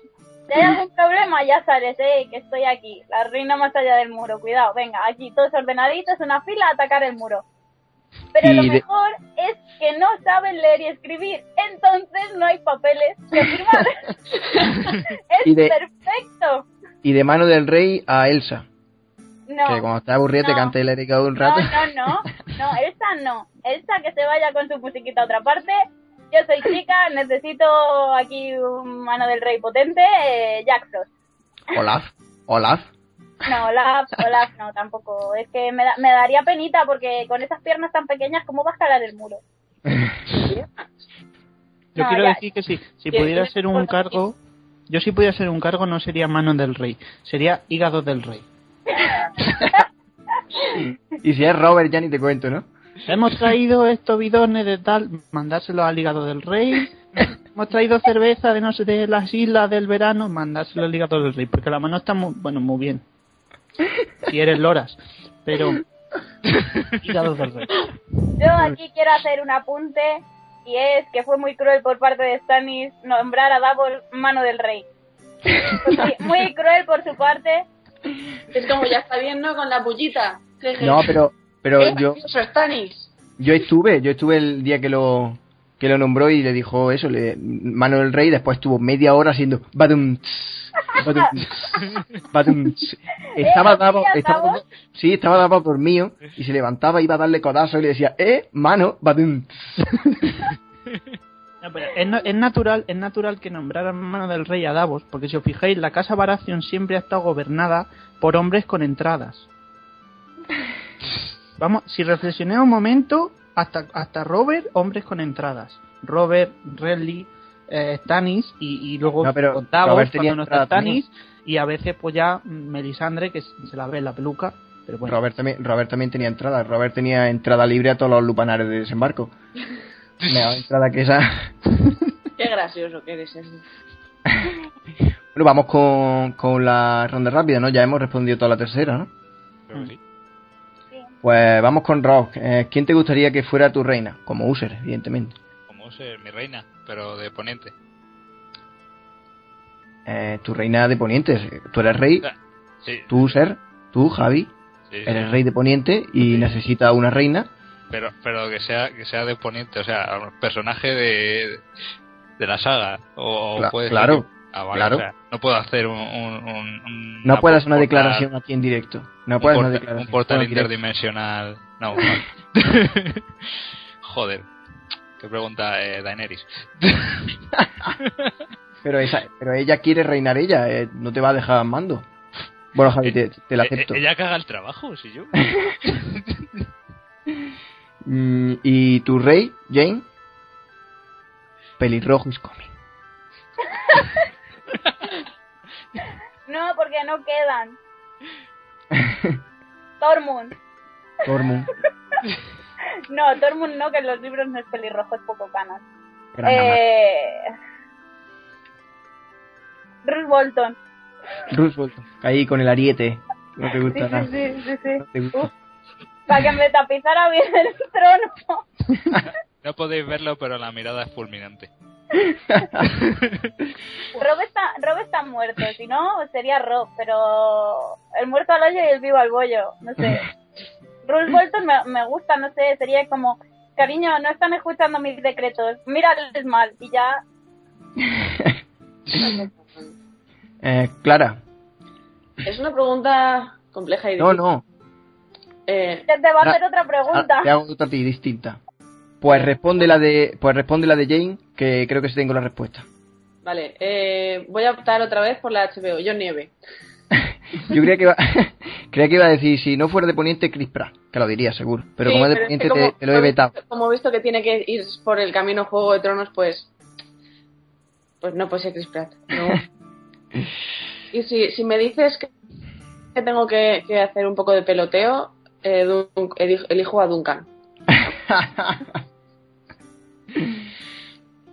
Si hay algún problema, ya sales, eh, que estoy aquí. La reina más allá del muro, cuidado. Venga, aquí todos ordenaditos, una fila, a atacar el muro. Pero Y lo de- mejor es que no saben leer y escribir, entonces no hay papeles que firmar. es de- perfecto. Y de mano del rey a Elsa. No. Que cuando está aburrida te No. cante el Erika un No, rato. no, no, no, Elsa no. Elsa que se vaya con su musiquita a otra parte. Yo soy chica, necesito aquí un mano del rey potente, eh, Jack Frost. Olaf. Olaf. No, Olaf, Olaf no, tampoco. Es que me, da- me daría penita porque con esas piernas tan pequeñas, ¿cómo va a escalar el muro? yo no, quiero ya. decir que si, si pudiera ser un cargo, yo si pudiera ser un cargo no sería mano del rey, sería hígado del rey. Y si es Robert, ya ni te cuento, ¿no? Hemos traído estos bidones de tal, mandárselos al hígado del rey. Hemos traído cerveza de no sé de las islas del verano, mandárselo al hígado del rey, porque la mano está muy, bueno, muy bien. Si eres loras, pero. Yo aquí quiero hacer un apunte y es que fue muy cruel por parte de Stannis nombrar a Davos mano del rey. Pues sí, muy cruel por su parte. Es como ya está bien, ¿no? Con la bullita. No, pero, pero Qué yo, Stannis. yo estuve, yo estuve el día que lo que lo nombró y le dijo eso, le, mano del rey, después estuvo media hora haciendo badum, tss, tss. Estaba ¿Eh? dado, ¿Hacía estaba, Davos? sí, estaba dado dormido y se levantaba, iba a darle codazo y le decía, eh, mano, badum, tss. No, pero es, no- es natural, es natural que nombraran mano del rey a Davos, porque si os fijáis, la casa Baratheon siempre ha estado gobernada por hombres con entradas. Vamos, si reflexioné un momento, hasta, hasta Robert, hombres con entradas. Robert, Renly, eh, Stannis y, y luego No, pero con Davos, Robert cuando no está entrada también. Stannis, y a veces pues ya Melisandre, que se la ve en la peluca. Pero bueno, Robert también, Robert también tenía entrada, Robert tenía entrada libre a todos los lupanares de desembarco. Mejor entrada que esa. Qué gracioso que eres. Bueno, vamos con, con la ronda rápida, ¿no? Ya hemos respondido toda la tercera, ¿no? Creo que sí. Pues vamos con Rock. Eh, ¿Quién te gustaría que fuera tu reina? Como user, evidentemente. Ser mi reina, pero de poniente. Eh, tu reina de Poniente. Tú eres rey, Sí, tú user, tú, Javi, sí, sí. eres rey de Poniente y Sí. necesitas una reina. pero pero que sea que sea de Poniente, o sea, un personaje de, de la saga. O, Cla- puede ser claro, que- ah, vale, claro. o sea, no puedo hacer un. un, un- un- No puedes una portal- declaración aquí en directo. No puedes una declaración. Un portal interdimensional. No, no. Joder. ¿Qué pregunta eh, Daenerys? Pero, esa, pero ella quiere reinar ella, eh, no te va a dejar al mando. Bueno, Javi, te, te la Eh, acepto. eh, Ella caga el trabajo, si yo. Mm, ¿Y tu rey, Jane? Pelirrojo is coming. No, porque no quedan. Tormund. Tormund. No, Tormund no, que en los libros no es pelirrojo, es poco amar. Eh... Bruce Bolton. Roosevelt. Ahí con el ariete. No te Sí, gusta nada. sí, sí, sí, sí. No te gusta. Para que me tapizara bien el trono. No podéis verlo, pero la mirada es fulminante. Rob está, Rob está muerto, si no sería Rob, pero el muerto al hoyo y el vivo al bollo, no sé. Bruce Bolton me, me gusta, no sé, sería como, cariño, no están escuchando mis decretos, mírales mal y ya. Eh, Clara. Es una pregunta compleja y No, difícil. no. Eh, Te te va a Ah, hacer otra pregunta. Ah, te hago otra a ti, distinta. Pues responde la de, pues responde la de Jane, que creo que sí tengo la respuesta. vale, eh, voy a optar otra vez por la HBO, John Nieve. Yo creía que iba, creía que iba a decir, si no fuera de Poniente, Chris Pratt, que lo diría seguro. Pero Sí, como es de Poniente, que como- te, te lo he vetado. Como he visto que tiene que ir por el camino Juego de Tronos, pues. Pues no puede ser Chris Pratt. no. y si, si me dices que, que tengo que, que hacer un poco de peloteo, eh, Dun- elijo, elijo a Duncan.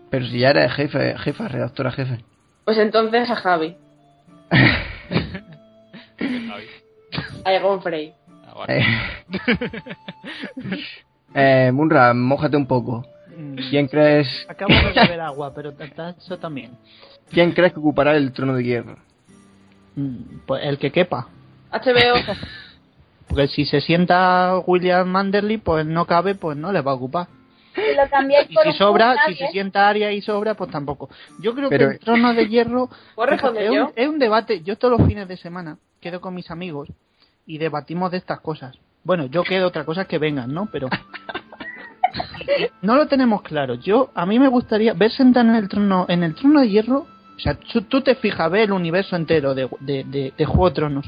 Pero si ya eres jefe, jefa, redactora jefe. Pues entonces a Javi, a Egon Frey. Ah, vale. Eh, eh, Munra, mójate un poco. Mm, ¿Quién crees, Acabo de beber agua, pero eso también. ¿Quién crees que ocupará el trono de hierro? Mm, Pues el que quepa. HBO, Porque si se sienta William Manderly, pues no cabe, pues no le va a ocupar. Si lo cambiáis Y por si sobra, si se sienta Aria y sobra, pues tampoco. Yo creo Pero- que el trono de hierro ¿puedo responder es, un, es un debate. Yo todos los fines de semana quedo con mis amigos y debatimos de estas cosas. Bueno, yo quedo otra cosa que vengan, ¿no? Pero no lo tenemos claro. Yo a mí me gustaría ver sentar en el trono en el trono de hierro. O sea, tú, tú te fijas, ve el universo entero de, de, de- de Juego de Tronos.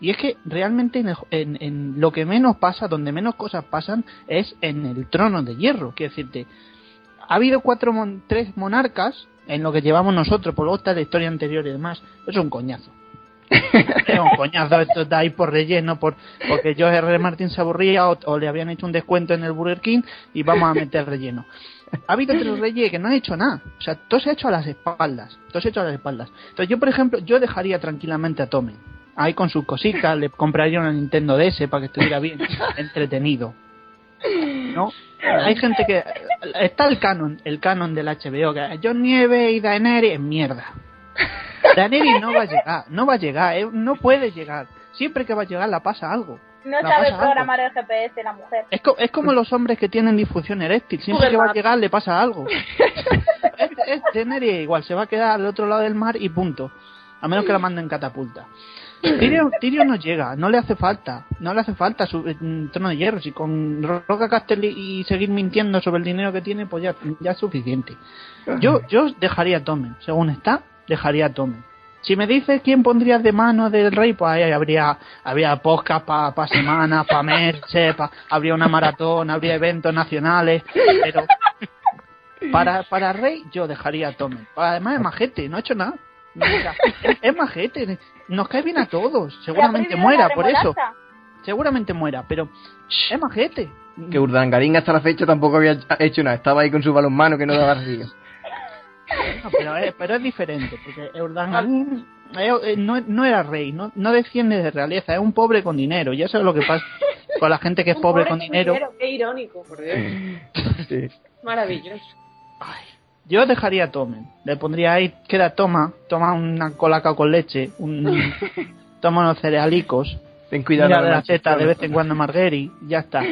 Y es que realmente en, el- en- en lo que menos pasa, donde menos cosas pasan, es en el trono de hierro. Quiero decirte, ha habido cuatro mon- tres monarcas en lo que llevamos nosotros, por luego está la historia anterior y demás. Es un coñazo. es un coñazo esto de ahí por relleno, por, porque George R. Martin se aburría o, le habían hecho un descuento en el Burger King y vamos a meter relleno. Ha habido tres reyes que no han hecho nada. O sea, todo se ha hecho a las espaldas. Todo se ha hecho a las espaldas. Entonces yo, por ejemplo, yo dejaría tranquilamente a Tommen. Ahí con sus cositas, le compraría una Nintendo DS para que estuviera bien entretenido. ¿No? Hay gente que... Está el canon, el canon del HBO, que John Nieve y Daenerys es mierda. Daenerys no va a llegar, no va a llegar, eh, no puede llegar. Siempre que va a llegar la pasa algo. no la sabe pasa algo. programar el GPS la mujer. Es, co- es como los hombres que tienen difusión eréctil. Siempre que va a llegar le pasa algo. es, es Daenerys igual, se va a quedar al otro lado del mar y punto. A menos que la manden en catapulta. Tyrion, Tyrion no llega, no le hace falta. No le hace falta su mm, trono de hierro. Si con Roca Castelli y seguir mintiendo sobre el dinero que tiene, pues ya, ya es suficiente. Yo, yo dejaría a Tommen. Según está, dejaría a Tommen. Si me dices quién pondrías de mano del rey, pues ahí habría, habría podcast para pa semanas, para meses, pa- habría una maratón, habría eventos nacionales, pero para, para rey yo dejaría a Tommen. Además es majete, no ha hecho nada. Mira, es, majete, nos cae bien a todos. Seguramente ¿Se ha prohibido muera por eso. Seguramente muera, pero es majete. Que Urdangarín hasta la fecha tampoco había hecho nada. Estaba ahí con su balonmano que no daba río. No, pero, es, pero es diferente, porque Urdangarín eh, eh, no, no era rey, no, no defiende de realeza, es un pobre con dinero. Y eso es lo que pasa con la gente que es pobre pobre con dinero. Qué irónico, por Dios. Sí. Maravilloso. Yo dejaría a Tomen, le pondría ahí, queda, toma, toma una colacao con leche, un, toma unos cerealicos, Ten cuidado. mira de la teta de vez en cuando Marguerite, ya está.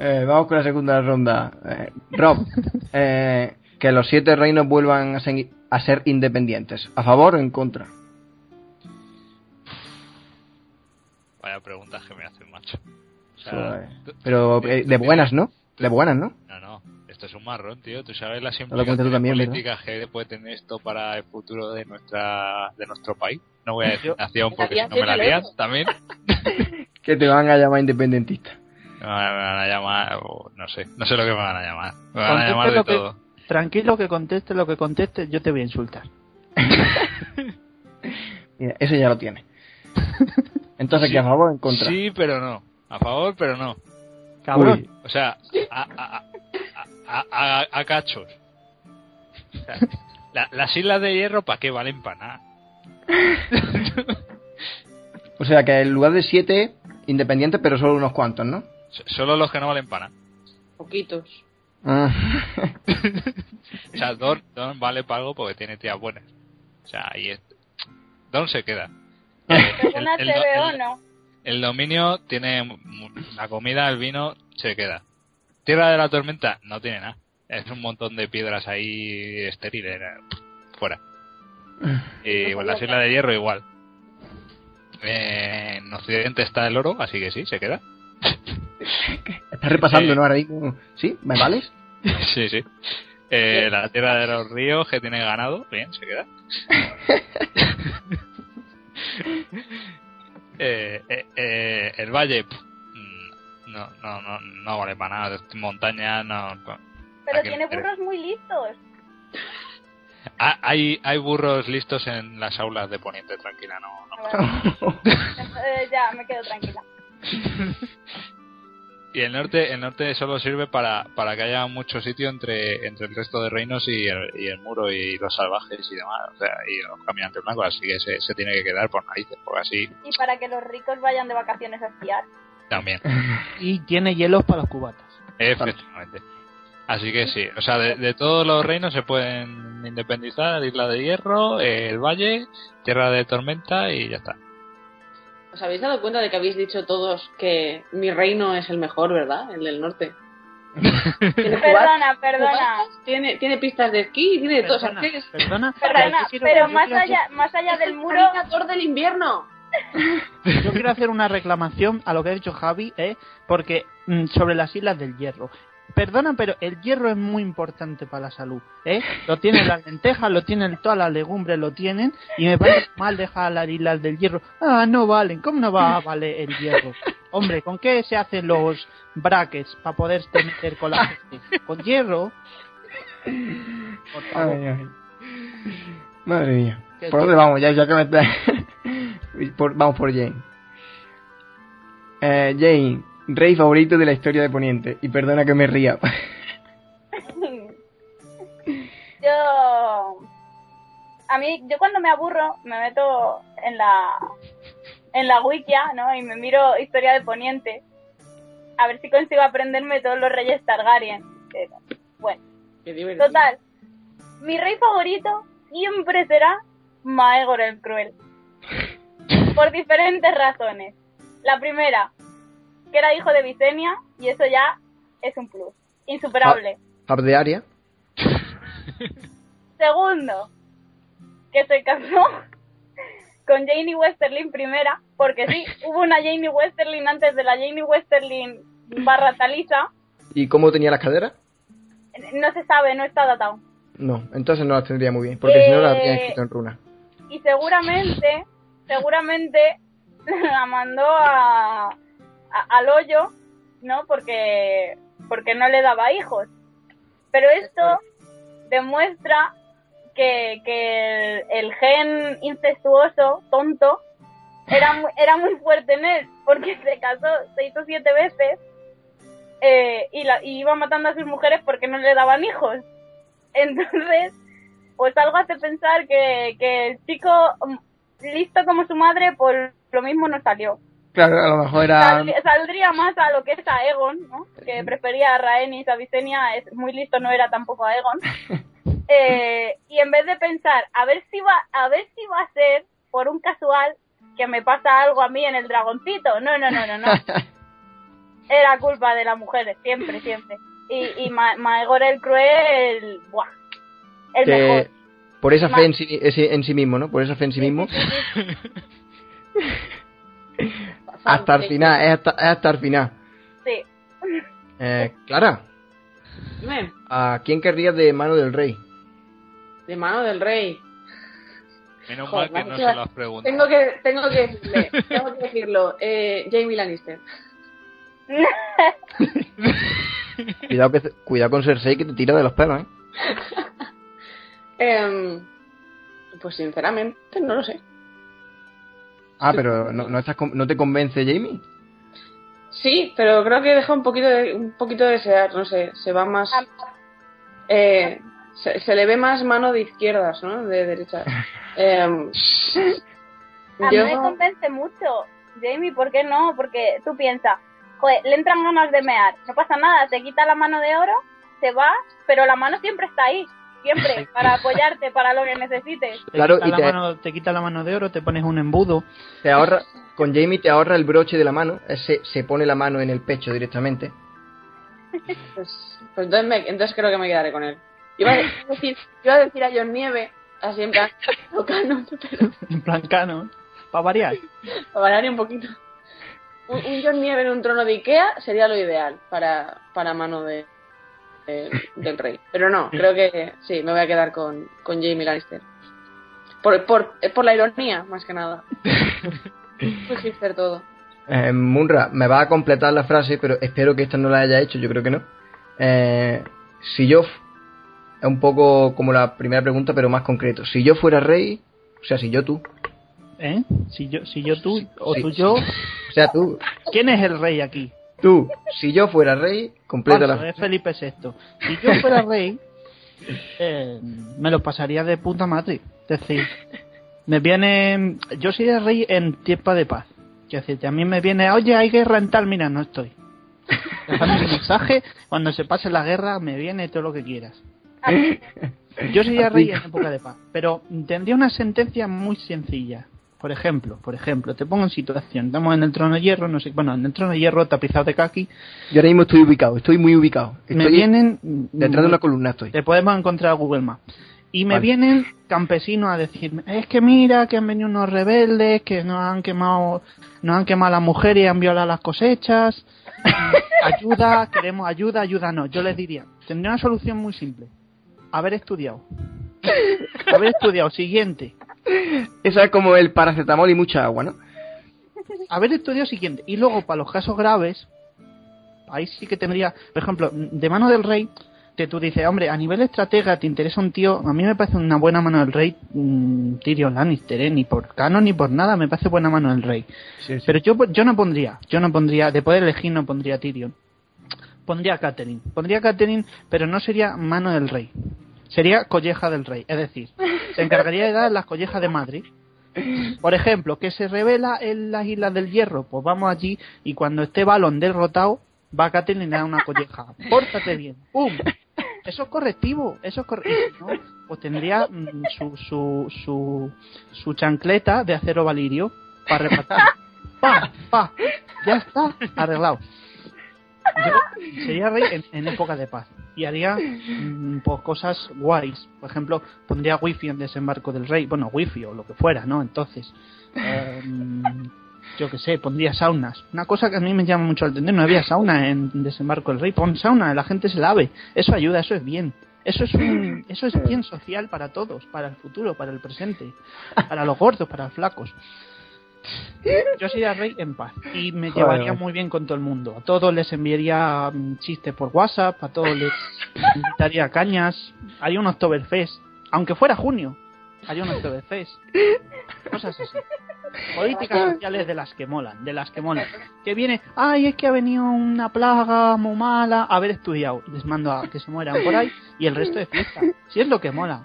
Eh, vamos con la segunda ronda. Eh, Rob, eh, que los siete reinos vuelvan a ser, a ser independientes. ¿A favor o en contra? Vaya preguntas que me hacen, macho. O sea, Pero eh, de buenas, ¿no? De buenas, ¿no? No, no. Esto es un marrón, tío. Tú sabes las implicaciones también, que puede tener esto para el futuro de nuestra de nuestro país. No voy a decir nación porque si no me la lían euro. también. Que te van a llamar independentista. Me van a llamar, o no sé, no sé lo que me van a llamar. Me van a llamar de que- todo. Tranquilo que conteste lo que conteste, yo te voy a insultar. Mira, eso ya lo tiene. Entonces, ¿que a favor o en contra? Sí, pero no. A favor, pero no. Cabrón. Uy, O sea, a, a, a, a, a- a cachos. O sea, la- las islas de hierro, ¿para qué valen para nada? O sea, que en lugar de siete independientes, pero solo unos cuantos, ¿no? Solo los que no valen para nada. Poquitos. Ah. O sea, Don, Don vale para algo porque tiene tías buenas. O sea, ahí es. Don se queda. El- el- el- el- no. El dominio tiene la comida, el vino, se queda. Tierra de la tormenta no tiene nada. Es un montón de piedras ahí estériles. eh, Fuera. Y bueno, las islas de hierro igual. Eh, en Occidente está el oro, así que sí, se queda. Estás repasando, Eh. ¿no? Ahora mismo. ¿Sí? ¿Me vales? sí, sí. Eh, la tierra de los ríos que tiene ganado, bien, se queda. eh, eh, eh, el valle, mm, no, no, no, no vale para nada. Montaña, no. no. Pero ¿a qué tiene burros muy listos. Ah, hay, hay burros listos en las aulas de Poniente, tranquila, no. no. Eh, ya, me quedo tranquila. Y el norte, el norte solo sirve para, para que haya mucho sitio entre, entre el resto de reinos y el, y el muro y los salvajes y demás, o sea, y los caminantes blancos, así que se, se tiene que quedar por narices, porque así Y para que los ricos vayan de vacaciones a esquiar. también, Y tiene hielos para los cubatas. efectivamente. Así que sí, o sea, de, de todos los reinos se pueden independizar, Isla de Hierro, el Valle, Tierra de Tormenta y ya está. ¿Os habéis dado cuenta de que habéis dicho todos que mi reino es el mejor, verdad? El del norte. Tiene Perdona, perdona. tiene, tiene pistas de esquí, tiene todo. Perdona, perdona, Perdona, pero más hacer- allá, más allá del muro, Thor del invierno. Yo quiero hacer una reclamación a lo que ha dicho Javi, ¿eh? porque mm, sobre las islas del hierro. Perdona, pero el hierro es muy importante para la salud, ¿eh? Lo tienen las lentejas, lo tienen todas las legumbres, lo tienen, y me parece mal dejar las islas del hierro. Ah, no valen, ¿cómo no va a valer el hierro? Hombre, ¿con qué se hacen los brackets para poder meter con la gente? ¿Con hierro? Por favor. Ay, ay. Madre mía. ¿Qué ¿Por dónde vamos? Ya, ya que me está... Por- vamos por Jane. Eh, Jane, rey favorito de la historia de Poniente. Y perdona que me ría. yo a mí yo cuando me aburro me meto en la en la wikia no y me miro historia de Poniente a ver si consigo aprenderme todos los reyes Targaryen Pero, bueno Qué total mi rey favorito siempre será Maegor el cruel por diferentes razones la primera que era hijo de Visenya y eso ya es un plus insuperable Hub de Aria. Segundo, que se casó con Janie Westerlin primera, porque sí, hubo una Janie Westerlin antes de la Janie Westerlin barra Talisa. ¿Y cómo tenía las caderas? No se sabe, no está datado. No, entonces no las tendría muy bien. Porque si no las habría Eh, escrito en runa. Y seguramente, seguramente la mandó a, a- al hoyo, ¿no? Porque, porque no le daba hijos. Pero esto demuestra que, que el, el gen incestuoso, tonto, era, mu- era muy fuerte en él, porque se casó seis o siete veces eh, y, la, y iba matando a sus mujeres porque no le daban hijos. Entonces, pues algo hace pensar que, que el chico mm, listo como su madre, pues lo mismo no salió. Claro, a lo mejor era... Saldría, saldría más a lo que es a Egon, ¿no? que prefería a Rhaenys, a Visenya, es muy listo, no era tampoco a Egon. Eh, y en vez de pensar, a ver si va, a ver si va a ser por un casual que me pasa algo a mí en el dragoncito. No, no, no, no, no. era culpa de las mujeres, siempre, siempre. Y, y Ma- Maegor el cruel, buah, el Que- mejor. por esa fe en sí, en sí mismo, ¿no? Por esa fe en sí mismo. hasta el final, es hasta, es hasta el final. Sí. Eh, Clara, Dime, ¿a quién querrías de mano del rey? de mano del rey. Menos Joder, mal que no se lo has preguntado. Tengo que, tengo que decirle, tengo que decirlo. Eh, Jamie Lannister. Cuidado, que, cuidado con Cersei que te tira de los pelos, ¿eh? Em, pues sinceramente, no lo sé. Ah, pero ¿no, no, estás, con- ¿no te convence Jamie? Sí, pero creo que deja un poquito de, un poquito de desear, no sé, se va más... Eh, se, se le ve más mano de izquierdas, ¿no? De derechas. Em, A mí me convence mucho, Jamie, ¿por qué no? Porque tú piensas, joder, le entran ganas de mear, no pasa nada, te quita la mano de oro, se va, pero la mano siempre está ahí, siempre, para apoyarte, para lo que necesites. Te, Claro, quita y la te- mano, te quita la mano de oro, te pones un embudo. Te ahorra, con Jamie te ahorra el broche de la mano, se, se pone la mano en el pecho directamente. Pues, pues entonces, me- entonces creo que me quedaré con él. Iba a decir, iba a, decir a John Nieve, así en plan, tocando, pero En plan cano. Para variar. para variar un poquito. Un, un John Nieve en un trono de Ikea sería lo ideal para, para mano de, de- del rey. Pero no, creo que sí, me voy a quedar con, con Jamie Lannister. Por, por, eh, por la ironía, más que nada. Muy hipster todo. Eh, Munra, me va a completar la frase, pero espero que esta no la haya hecho, yo creo que no. Eh, si yo... Es un poco como la primera pregunta, pero más concreto. Si yo fuera rey, o sea, si yo tú, ¿Eh? Si yo, si yo tú o Sí. tú yo. o sea, tú, ¿Quién es el rey aquí? Tú, si yo fuera rey, completa la es Felipe VI. Si yo fuera rey, eh, me lo pasaría de puta madre. Es decir, me viene. Yo sería rey en tiempo de paz. Quiero decir, a mí me viene, oye, hay guerra en tal, mira, no estoy. Dejadme un mensaje, cuando se pase la guerra, me viene todo lo que quieras. Yo sería rey en época de paz, pero tendría una sentencia muy sencilla. Por ejemplo, por ejemplo, te pongo en situación, estamos en el trono de hierro, no sé, bueno, en el trono de hierro tapizado de kaki, Yo ahora mismo estoy ubicado, estoy muy ubicado. Estoy me vienen detrás de una columna estoy. te podemos encontrar a Google Maps. Y me Vale. vienen campesinos a decirme, es que mira que han venido unos rebeldes, que nos han quemado, nos han quemado a las mujeres y han violado las cosechas. ayuda, queremos ayuda, ayuda no. Yo les diría, tendría una solución muy simple. Haber estudiado. Haber estudiado. Siguiente. Esa es como el paracetamol y mucha agua, ¿no? haber estudiado siguiente. Y luego, para los casos graves, ahí sí que tendría, por ejemplo, de mano del rey, que tú dices, hombre, a nivel estratega te interesa un tío, a mí me parece una buena mano del rey, mm, Tyrion Lannister, ¿eh? ni por canon ni por nada, me parece buena mano del rey. Pero yo, yo no pondría, yo no pondría, de poder elegir no pondría a Tyrion. Pondría a Catherine. Pondría a Catherine, pero no sería mano del rey. Sería colleja del rey. Es decir, se encargaría de dar las collejas de Madrid. Por ejemplo, que se revela en las Islas del Hierro, pues vamos allí y cuando esté Balón derrotado, va Catherine y le da una colleja. Pórtate bien. ¡Pum! Eso es correctivo, eso es correctivo. ¿no? Pues tendría mm, su, su, su, su chancleta de acero valirio para repatar. ¡Pa! ¡Pa! Ya está, arreglado. Sería rey en, época de paz y haría mm, pues, cosas guays. Por ejemplo, pondría wifi en desembarco del rey. Bueno, wifi o lo que fuera, ¿no? Entonces, em, yo que sé, pondría saunas. Una cosa que a mí me llama mucho la atención, no había sauna en desembarco del rey. Pon sauna, la gente se lave. Eso ayuda, eso es bien. Eso es un, eso es bien social para todos, para el futuro, para el presente, para los gordos, para los flacos. Yo sería rey en paz y me Joder, llevaría muy bien con todo el mundo. A todos les enviaría mm, chistes por WhatsApp, a todos les invitaría cañas, haría un Oktoberfest, aunque fuera junio, haría un Oktoberfest. Cosas así. Políticas sociales de las que molan, de las que molan. Que viene, ay, es que ha venido una plaga muy mala, haber estudiado, les mando a que se mueran por ahí y el resto de fiesta. Si es lo que mola.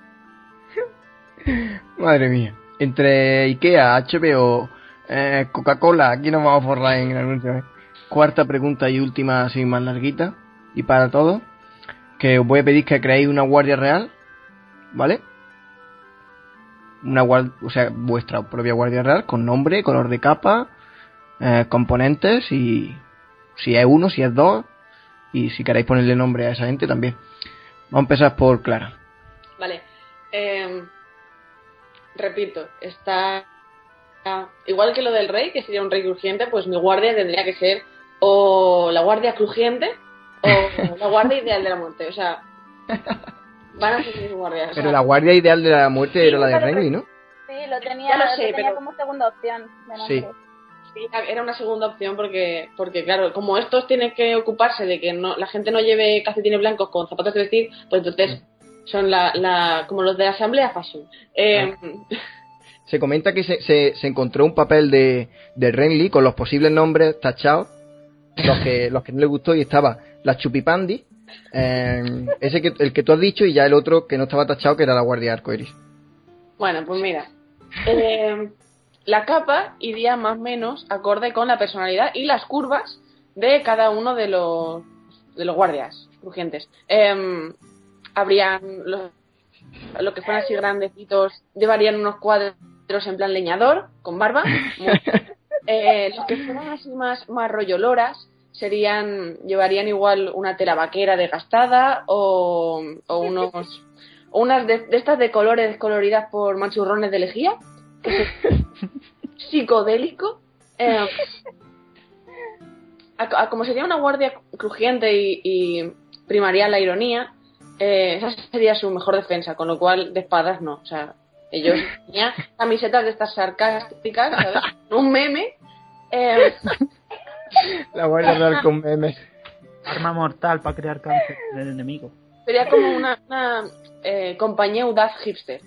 Madre mía. Entre Ikea, HBO, eh, Coca-Cola, aquí nos vamos a forrar en el anuncio. ¿eh? Cuarta pregunta y última, así más larguita. Y para todos, que os voy a pedir que creéis una guardia real, ¿vale? Una guardia, o sea, vuestra propia guardia real, con nombre, color de capa, eh, componentes y, Si es uno, si es dos, y si queréis ponerle nombre a esa gente también. Vamos a empezar por Clara. Vale. Eh, repito, está igual que lo del rey, que sería un rey crujiente, pues mi guardia tendría que ser o la guardia crujiente o la guardia ideal de la muerte. O sea, van a ser mis guardias. o Pero sea, la guardia ideal de la muerte Sí, era la de Renly, ¿no? Sí, lo tenía, lo lo sé, tenía pero- como segunda opción. de. Sí. Sí, era una segunda opción porque, porque claro, como estos tienen que ocuparse de que no, la gente no lleve calcetines blancos con zapatos de vestir, pues entonces son la, la, como los de Asamblea Fashion. Eh, Se comenta que se, se, se encontró un papel de, de Renly con los posibles nombres tachados, los que, los que no le gustó, y estaba la Chupipandi, eh, ese que, el que tú has dicho, y ya el otro que no estaba tachado, que era la Guardia Arcoiris. Bueno, pues mira. Eh, la capa iría más o menos acorde con la personalidad y las curvas de cada uno de los, de los guardias crujientes. Eh, habrían los, lo que fueran así grandecitos, llevarían unos cuadros en plan leñador, con barba. Muy- eh, los que fueran así más, más rollo loras serían, llevarían igual una tela vaquera desgastada o, o unos o unas de, de estas de colores descoloridas por manchurrones de lejía, que es psicodélico. Eh, a- a- como sería una guardia crujiente y, y primaría la ironía, eh, esa sería su mejor defensa, con lo cual de espadas no. O sea, ellos tenían camisetas de estas sarcásticas, ¿sabes? Un meme. eh, La Guardia Real con memes. Arma mortal para crear cáncer en el enemigo. sería como una, una eh, compañía audaz hipster.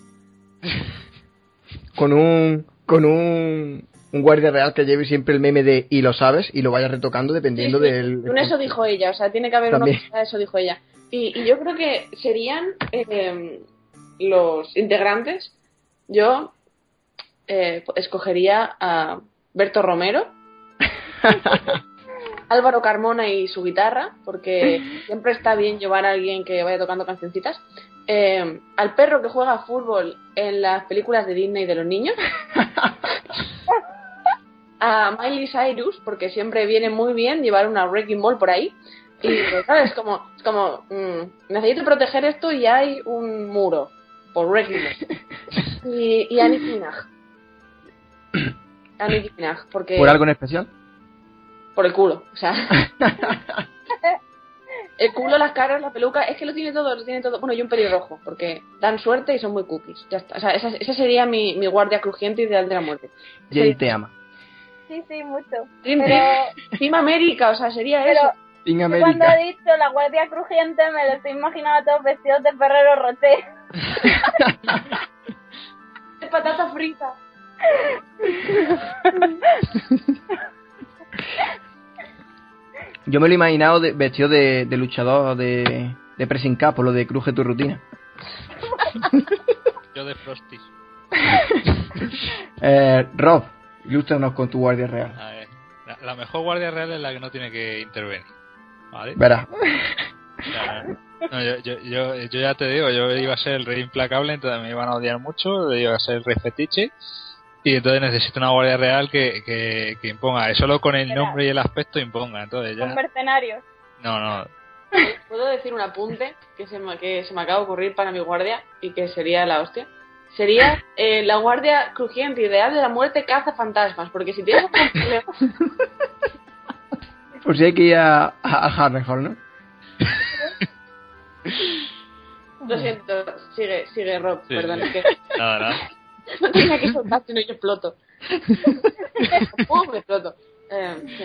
Con un, con un, un Guardia Real que lleve siempre el meme de y lo sabes, y lo vaya retocando dependiendo Sí, sí. del. Un eso dijo ella, o sea, tiene que haber También. una cosa, eso dijo ella. Y, y yo creo que serían eh, los integrantes. Yo eh, escogería a Berto Romero, Álvaro Carmona y su guitarra, porque siempre está bien llevar a alguien que vaya tocando cancioncitas. Eh, al perro que juega fútbol en las películas de Disney de los niños. a Miley Cyrus, porque siempre viene muy bien llevar una Wrecking Ball por ahí. Y claro, es como, como mm, necesito proteger esto y hay un muro por Wrecking Ball. Y, y Nicki Minaj. A Nicki Minaj, porque ¿Por algo en especial? por el culo, o sea. el culo, las caras, la peluca, es que lo tiene todo, lo tiene todo. Bueno, y un pelirrojo, porque dan suerte y son muy cookies. Ya está. O sea, esa, esa sería mi, mi guardia crujiente ideal de la muerte. Jenny te ama. Sí, sí, mucho. Team, Pero, Team América, o sea, sería pero eso. Yo cuando he dicho la guardia crujiente me lo estoy imaginando a todos vestidos de Ferrero Rocher. De patata frita. Yo me lo he imaginado de- vestido de, de luchador de, de pressing cup, o lo de cruje tu rutina. Yo de Frosty. Eh, Rob, ilústranos con tu guardia real. A ver, la, la mejor guardia real es la que no tiene que intervenir. Sea, no, yo, yo, yo, yo ya te digo, yo iba a ser el rey implacable, entonces me iban a odiar mucho, yo iba a ser el rey fetiche. Y entonces necesito una guardia real que, que, que imponga, solo con el nombre y el aspecto imponga. Entonces ya. mercenarios. No, no. ¿Puedo decir un apunte que se, me, que se me acaba de ocurrir para mi guardia y que sería la hostia? Sería eh, la guardia crujiente ideal de la muerte caza fantasmas, porque si tienes un problema, Por si hay que ir a, a, a Harrenhal, ¿no? Lo siento, sigue, sigue Rob, Sí, perdón, sí. que Nada, nada. no tenía que soltar, si no yo exploto. ¡Pum! me exploto. Eh, sí.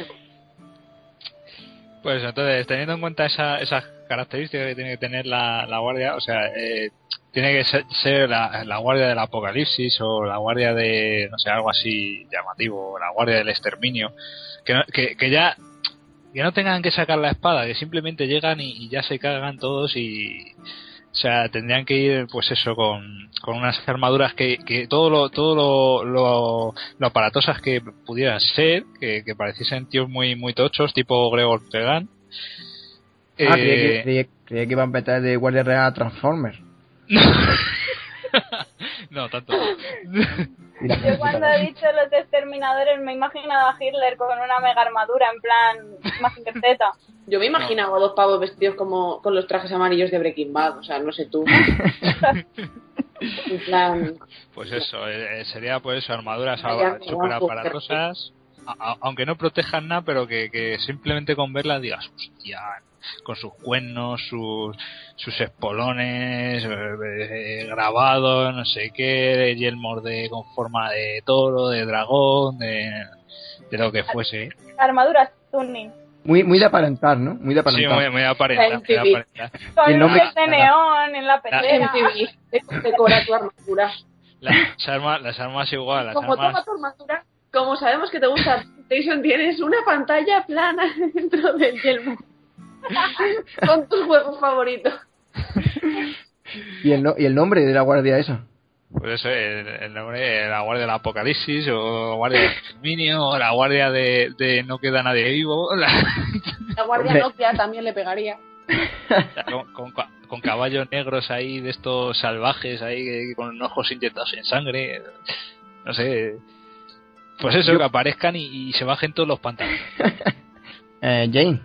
Pues entonces, teniendo en cuenta esa, esas características que tiene que tener la, la guardia, o sea, eh, tiene que ser, ser la, la guardia del apocalipsis o la guardia de, no sé, algo así llamativo, o la guardia del exterminio, que, no- que, que ya que no tengan que sacar la espada, que simplemente llegan y, y ya se cagan todos y, o sea, tendrían que ir, pues eso, con, con unas armaduras que, que todo lo, todo lo, lo, lo aparatosas que pudieran ser, que, que pareciesen tíos muy, muy tochos, tipo Gregor Tegan. Ah, creía, Eh, que, creía que iban a meter de guardia real a Transformers. no, tanto. Yo cuando he dicho los exterminadores me he imaginado a Hitler con una mega armadura en plan Mazinger Z. Yo me imaginaba a dos pavos vestidos como con los trajes amarillos de Breaking Bad, o sea, no sé tú. en plan, Pues eso, eh, eh, sería pues eso, armaduras súper aparatosas, aunque no protejan nada, pero que, que simplemente con verlas digas, hostia, con sus cuernos, sus, sus espolones, eh, eh, grabados, no sé qué, yelmos de, con forma de toro, de dragón, de, de lo que fuese. Armaduras tuning. Muy, muy de aparentar, ¿no? Muy de Sí, aparentar. muy, muy aparenta, muy MTV. aparenta. Con Y el nombre- luces de neón en la pecera. MTV, de- decora tu armadura. Las armas, las armas igual, las Como toma armas... tu armadura, como sabemos que te gusta PlayStation, tienes una pantalla plana dentro del yelmo. Con tus juegos favoritos. ¿Y, el no- ¿Y el nombre de la guardia esa? Pues eso, el, el nombre, la guardia del apocalipsis, o la guardia del exterminio, o la guardia de, de no queda nadie vivo, la- La guardia. Nokia también le pegaría. con, con ca- con caballos negros ahí, de estos salvajes ahí, con ojos inyectados en sangre, no sé. Pues eso, Yo- que aparezcan y, y se bajen todos los pantalones. Eh, Jane.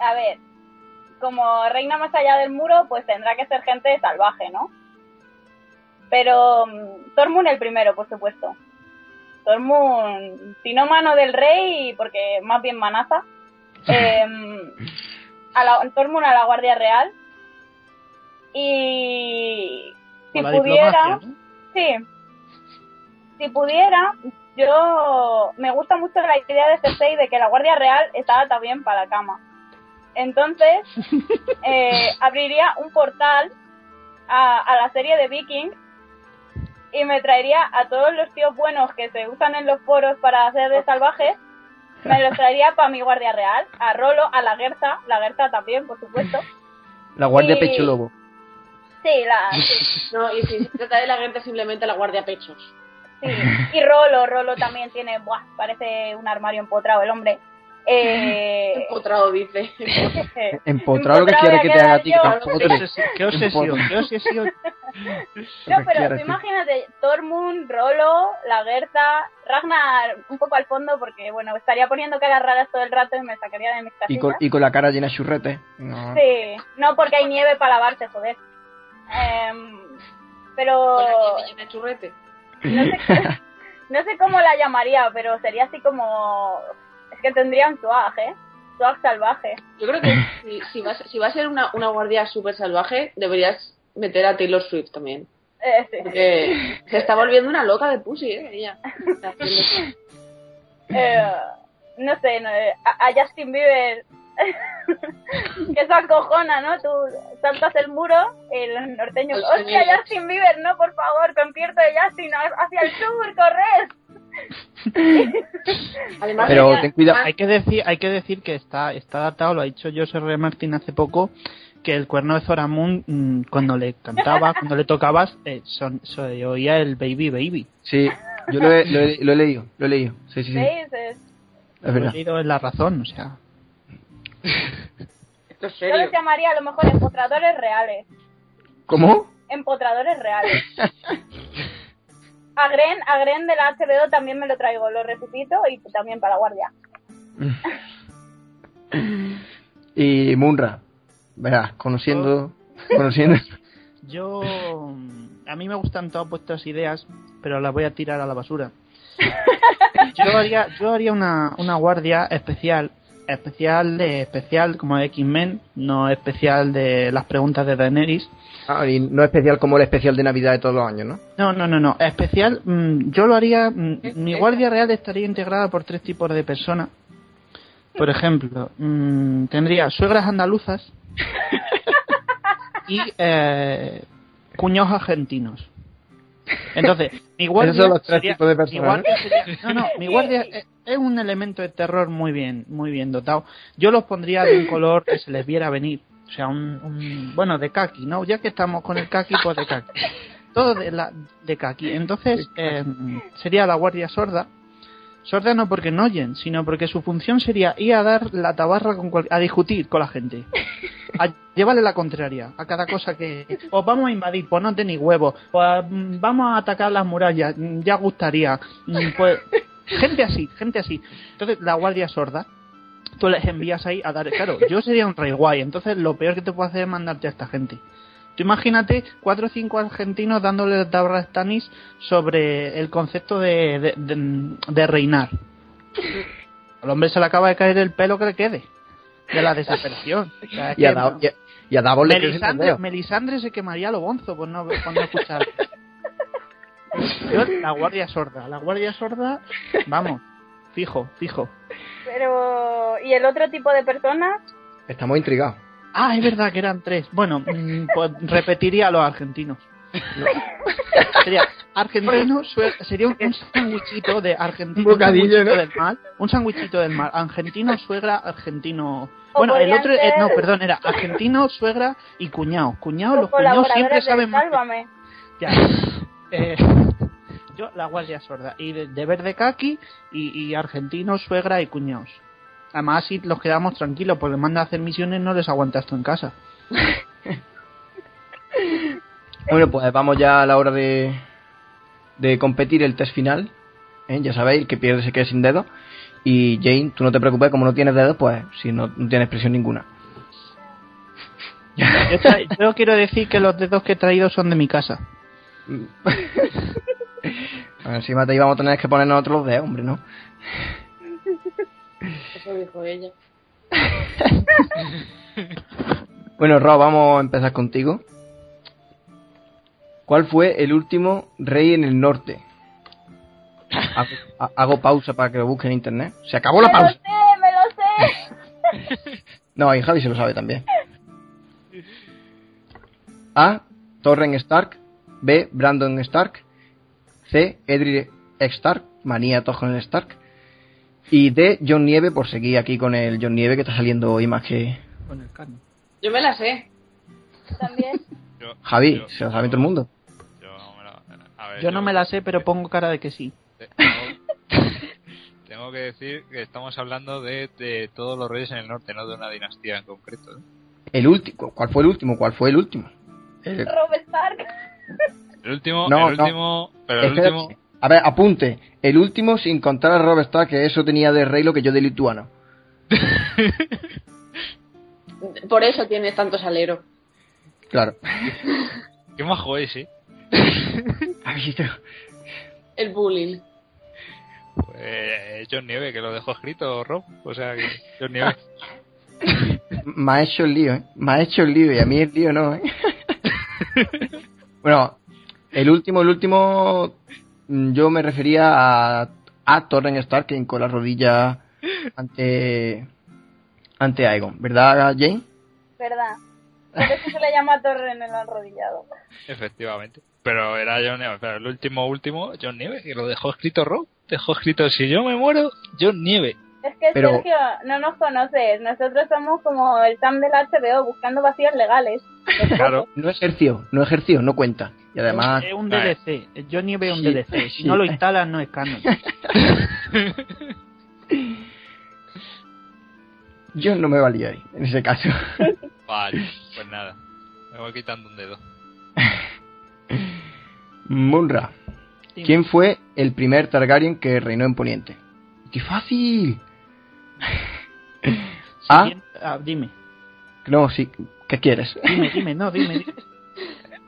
A ver, como reina más allá del muro, pues tendrá que ser gente salvaje, ¿no? Pero mm, Tormund el primero, por supuesto. Tormund, si no mano del rey, porque más bien manaza. em, a la, Tormund a la Guardia Real. Y si pudiera, sí, si pudiera, yo me gusta mucho la idea de Cersei de que la Guardia Real está también para la cama. Entonces, eh, abriría un portal a, a la serie de Vikings y me traería a todos los tíos buenos que se usan en los foros para hacer de salvajes, me los traería para mi Guardia Real, a Rolo, a la Gerza, la Gerza también, por supuesto. La guardia Y- pecho lobo. Sí, la, sí. No, y si se trata de la gente, simplemente la guardia pechos. Sí, y Rolo, Rolo también tiene, buah, parece un armario empotrado el hombre. Eh, Empotrado, dice. Empotrado lo que quiere que te haga a ti, Qué obsesión, qué obsesión, no, pero tú imagínate, Tormund, Rolo, la Gerza, Ragnar un poco al fondo porque, bueno, estaría poniendo caras raras todo el rato y me sacaría de mis Y casillas. con, y con la cara llena de churrete. No. Sí, no porque hay nieve para lavarse, joder. Em, pero Con la nieve llena de churrete. no sé, no sé cómo la llamaría, pero sería así como... Que tendría un swag, ¿eh? Swag salvaje. Yo creo que si, si, va, a ser- si va a ser una, una guardia súper salvaje, deberías meter a Taylor Swift también. Eh, sí. Porque se está volviendo una loca de pussy, ¿eh? Ella. Eh, no sé, no, eh, a, a Justin Bieber que se acojona, ¿no? Tú saltas el muro y los norteños, hostia. Justin Bieber, no, por favor, concierto de Justin ha- hacia el sur, corred. Además, Pero ella- ten cuidado. Hay que decir, hay que decir que está, está adaptado, lo ha dicho José R. Martin hace poco, que el cuerno de Zoramun, mm, cuando le cantaba, cuando le tocabas, eh, son, se oía el baby baby. Sí, yo lo he, lo, he, lo he leído, lo he leído. Sí, sí, sí. Es- Es Lo verdad. he leído en la razón, o sea. Esto es Yo los llamaría a lo mejor empotradores reales. ¿Cómo? Empotradores reales. A Gren, a Gren de la HBO también me lo traigo, lo resucito y también para la guardia. Y Munra. Verás, conociendo. Conociendo. Yo. A mí me gustan todas vuestras ideas, pero las voy a tirar a la basura. Yo haría, yo haría una, una guardia especial, especial de especial como de X-Men, no especial de las preguntas de Daenerys. Ah, y no especial como el especial de Navidad de todos los años, ¿no? No, no, no, no. Especial, mm, yo lo haría. mm, mi guardia real estaría integrada por tres tipos de personas. Por ejemplo, mm, tendría suegras andaluzas y eh, cuñados argentinos. Entonces, mi guardia. Esos son los tres sería- tipos de personas, sería- no, no, mi guardia es, es un elemento de terror muy bien, muy bien dotado. Yo los pondría de un color que se les viera venir. O sea, un, un- bueno, de kaki, ¿no? Ya que estamos con el kaki, pues de kaki. Todo de, la, de kaki. Entonces, eh, sería la guardia sorda. Sorda no porque no oyen, sino porque su función sería ir a dar la tabarra con a discutir con la gente. a llevarle la contraria a cada cosa que. Pues vamos a invadir, pues no tenéis huevos. Pues mm, vamos a atacar las murallas, mm, ya gustaría. Mm, Pues gente así, gente así. Entonces la guardia sorda, tú les envías ahí a dar. Claro, yo sería un rey guay, entonces lo peor que te puedo hacer es mandarte a esta gente. Tú imagínate cuatro o cinco argentinos dándole tabla a Stanis sobre el concepto de, de, de- de reinar. Al hombre se le acaba de caer el pelo que le quede. De la desaparición. O sea, es Y a, Da- y a- y a Davos le crece el Melisandre, se quemaría lo bonzo por no, por no escuchar. Yo, la guardia sorda, la guardia sorda, vamos, fijo, fijo. Pero, ¿y el otro tipo de personas? Estamos intrigados. Ah, es verdad que eran tres. Bueno, mm, pues repetiría a los argentinos. Sería argentino, sue- sería un, un de argentino, Un bocadillo, sándwichito ¿no? del mal, un sándwichito del mal, argentino, suegra, argentino. Bueno, el otro, eh, no, perdón, era argentino, suegra y cuñado. Cuñado, Los los cuñados siempre saben más. Ya. Eh, yo, la guardia sorda. Y de, de verde kaki y, y argentino, suegra y cuñados. Además, así los quedamos tranquilos, porque manda a hacer misiones, no les aguantas tú en casa. Bueno, pues vamos ya a la hora de, de competir el test final. ¿eh? Ya sabéis, el que pierde se queda sin dedos. Y Jane, tú no te preocupes, como no tienes dedos, pues si no, no tienes presión ninguna. Yo, quiero decir que los dedos que he traído son de mi casa. Encima te íbamos a tener que poner nosotros los dedos, hombre, ¿no? Eso dijo ella. Bueno, Rob, vamos a empezar contigo. ¿Cuál fue el último rey en el norte? Hago, ha- hago pausa para que lo busque en internet. Se acabó la ¡Me lo pausa. sé, me lo sé! No, y Javi se lo sabe también. A. Torren Stark. B. Brandon Stark. C. Edric Stark. Manía Torren Stark. Y D. John Nieve, por seguir aquí con el John Nieve que está saliendo hoy más que. Con el carne. Yo me la sé. También. Yo, Javi, yo- se lo sabe todo el mundo. yo me la- a ver, Yo no me la sé, pero pongo cara de que sí. Tengo, tengo que decir que estamos hablando de, de todos los reyes en el norte, no de una dinastía en concreto. ¿eh? El último. ¿Cuál fue el último? ¿Cuál fue el último? El- Rob Stark. El último, No, el no. último, pero el Espérate. último, A ver, apunte. El último sin contar a Rob Stark, que eso tenía de rey lo que yo de lituano. Por eso tiene tanto salero. Claro. qué majo es, ¿eh? El bullying. Pues John Nieve, que lo dejó escrito, Rob. O sea, que John Nieve. Me ha hecho el lío, ¿eh? Me ha hecho el lío y a mí el lío no, ¿eh? bueno, el último, el último, yo me refería a, a Torren Stark que hincó la rodilla ante ante Aegon, ¿verdad, Jane? ¿Verdad? Por eso se le llama torre en el arrodillado. Efectivamente. Pero era John Nieve. Pero el último, último, John Nieve, que lo dejó escrito Rob. Dejó escrito, si yo me muero, John Nieve. Es que Pero- Sergio, no nos conoces. Nosotros somos como el Sam del HBO buscando vacíos legales. Claro. No ejerció, no ejerció, no cuenta. Y además, Es un Vale. DLC. John Nieve es un Sí, DLC. Si sí. no lo instalas, no es canon. yo no me valía ahí, en ese caso. Vale, pues nada. Me voy quitando un dedo. Munra, Dime. ¿quién fue el primer Targaryen que reinó en Poniente? ¡Qué fácil! A, Siguiente- ah, dime, no, sí, ¿qué quieres? dime, dime, no, dime.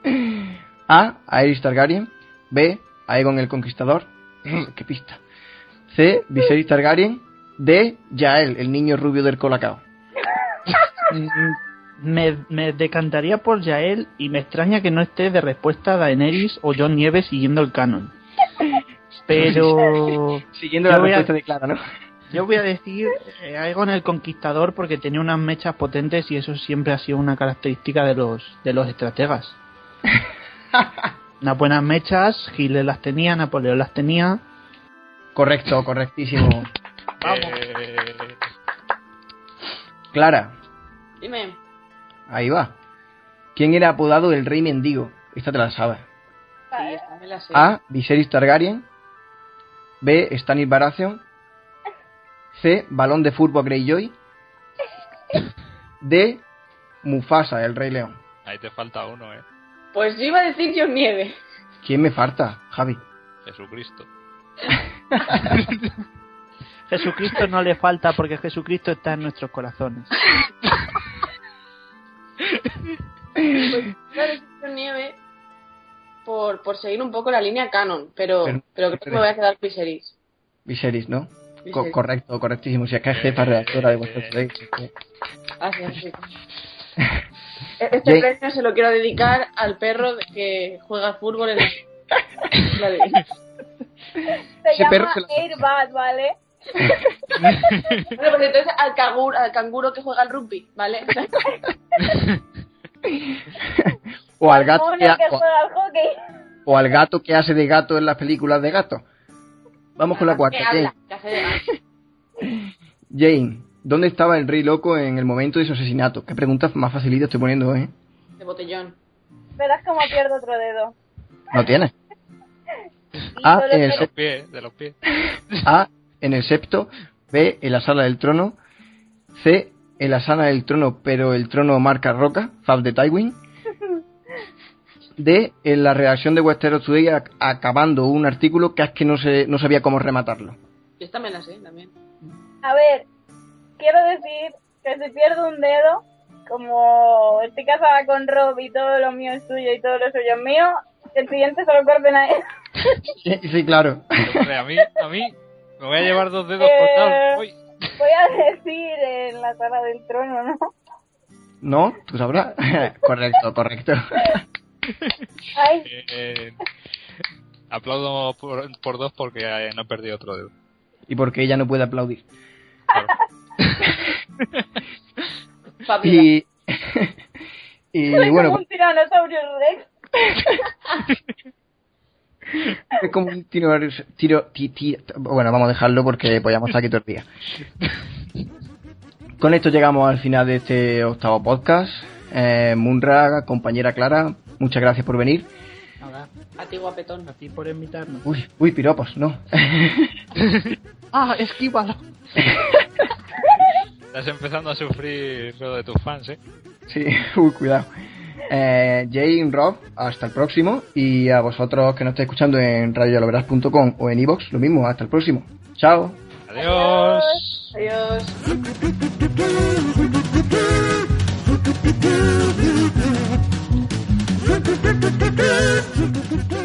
dime. A. Aerys Targaryen. B. Aegon el Conquistador. ¿Qué pista? C. Viserys Targaryen. D. Yael, el niño rubio del Colacao. Mm, Me, me decantaría por Yael y me extraña que no esté de respuesta Daenerys o John Nieves siguiendo el canon. Pero Siguiendo la voy a- respuesta de Clara, ¿no? yo voy a decir eh, Aegon el Conquistador porque tenía unas mechas potentes y eso siempre ha sido una característica de los de los estrategas. Unas buenas mechas, Hitler las tenía, Napoleón las tenía. Correcto, correctísimo. Vamos. Eh, Clara, Dime. ahí va. ¿Quién era apodado el Rey Mendigo? Esta te la sabes. Sí, esta me la sé. A. Viserys Targaryen. B. Stannis Baratheon. C. Balón de fútbol Greyjoy. D. Mufasa, el Rey León. Ahí te falta uno, ¿eh? Pues yo iba a decir John Nieve. ¿Quién me falta, Javi? Jesucristo. Jesucristo no le falta porque Jesucristo está en nuestros corazones. Pues iba a decir John Nieve por, por seguir un poco la línea canon, pero, Pero- pero creo que me voy a quedar Viserys. Viserys, ¿no? Co- correcto, correctísimo. Si es que es jefa redactora de vuestro Reyes. Así, así. Este Jane- premio se lo quiero dedicar al perro de que juega fútbol en el... la de- Se Ese perro llama se lo- Airbag, ¿vale? Bueno, pues entonces al canguro, al canguro que juega al rugby, ¿vale? o al gato que, ha- que o- juega al hockey. o al gato que hace de gato en las películas de gato. Vamos con la cuarta. Jane. Jane, ¿dónde estaba el rey loco en el momento de su asesinato? Qué preguntas más facilitas estoy poniendo, ¿eh? de botellón. Verás cómo pierdo otro dedo. No Ah, solo en el De quiero- los pies, de los pies. A, en el septo. B, en la sala del trono. C, en la sala del trono, pero el trono marca roca. Fab de Tywin. D, en la redacción de Westeros Today ac- acabando un artículo que es que no, se, no sabía cómo rematarlo. Yo esta me la sé también. A ver, quiero decir que si pierdo un dedo, como estoy casada con Rob y todo lo mío es suyo y todo lo suyo es mío, el siguiente se lo corten a él. Sí, sí, claro. Hombre, a mí, a mí, me voy a llevar dos dedos Eh. cortados. Voy a decir en la sala del trono, ¿no? ¿No? ¿Tú sabrás? correcto, correcto. Ay, Eh, aplaudo por, por dos porque eh, no he perdido otro dedo. y porque ella no puede aplaudir. Claro. Y, y soy bueno, como un tiranosaurio rex. es como un tiro, tiro ti- ti- bueno, vamos a dejarlo porque podíamos estar aquí todo el día. Con esto llegamos al final de este octavo podcast. Eh, Munra, compañera Clara, muchas gracias por venir. Nada, A ti, guapetón. a ti por invitarnos. Uy, uy, piropos, no. ¡Ah, esquívalo! Estás empezando a sufrir lo de tus fans, ¿eh? Sí, uy, cuidado. Eh, Jane, Rob, hasta el próximo. Y a vosotros que nos estáis escuchando en radioloveras.com o en iVoox, lo mismo, hasta el próximo. Chao. Adiós. Adiós. You.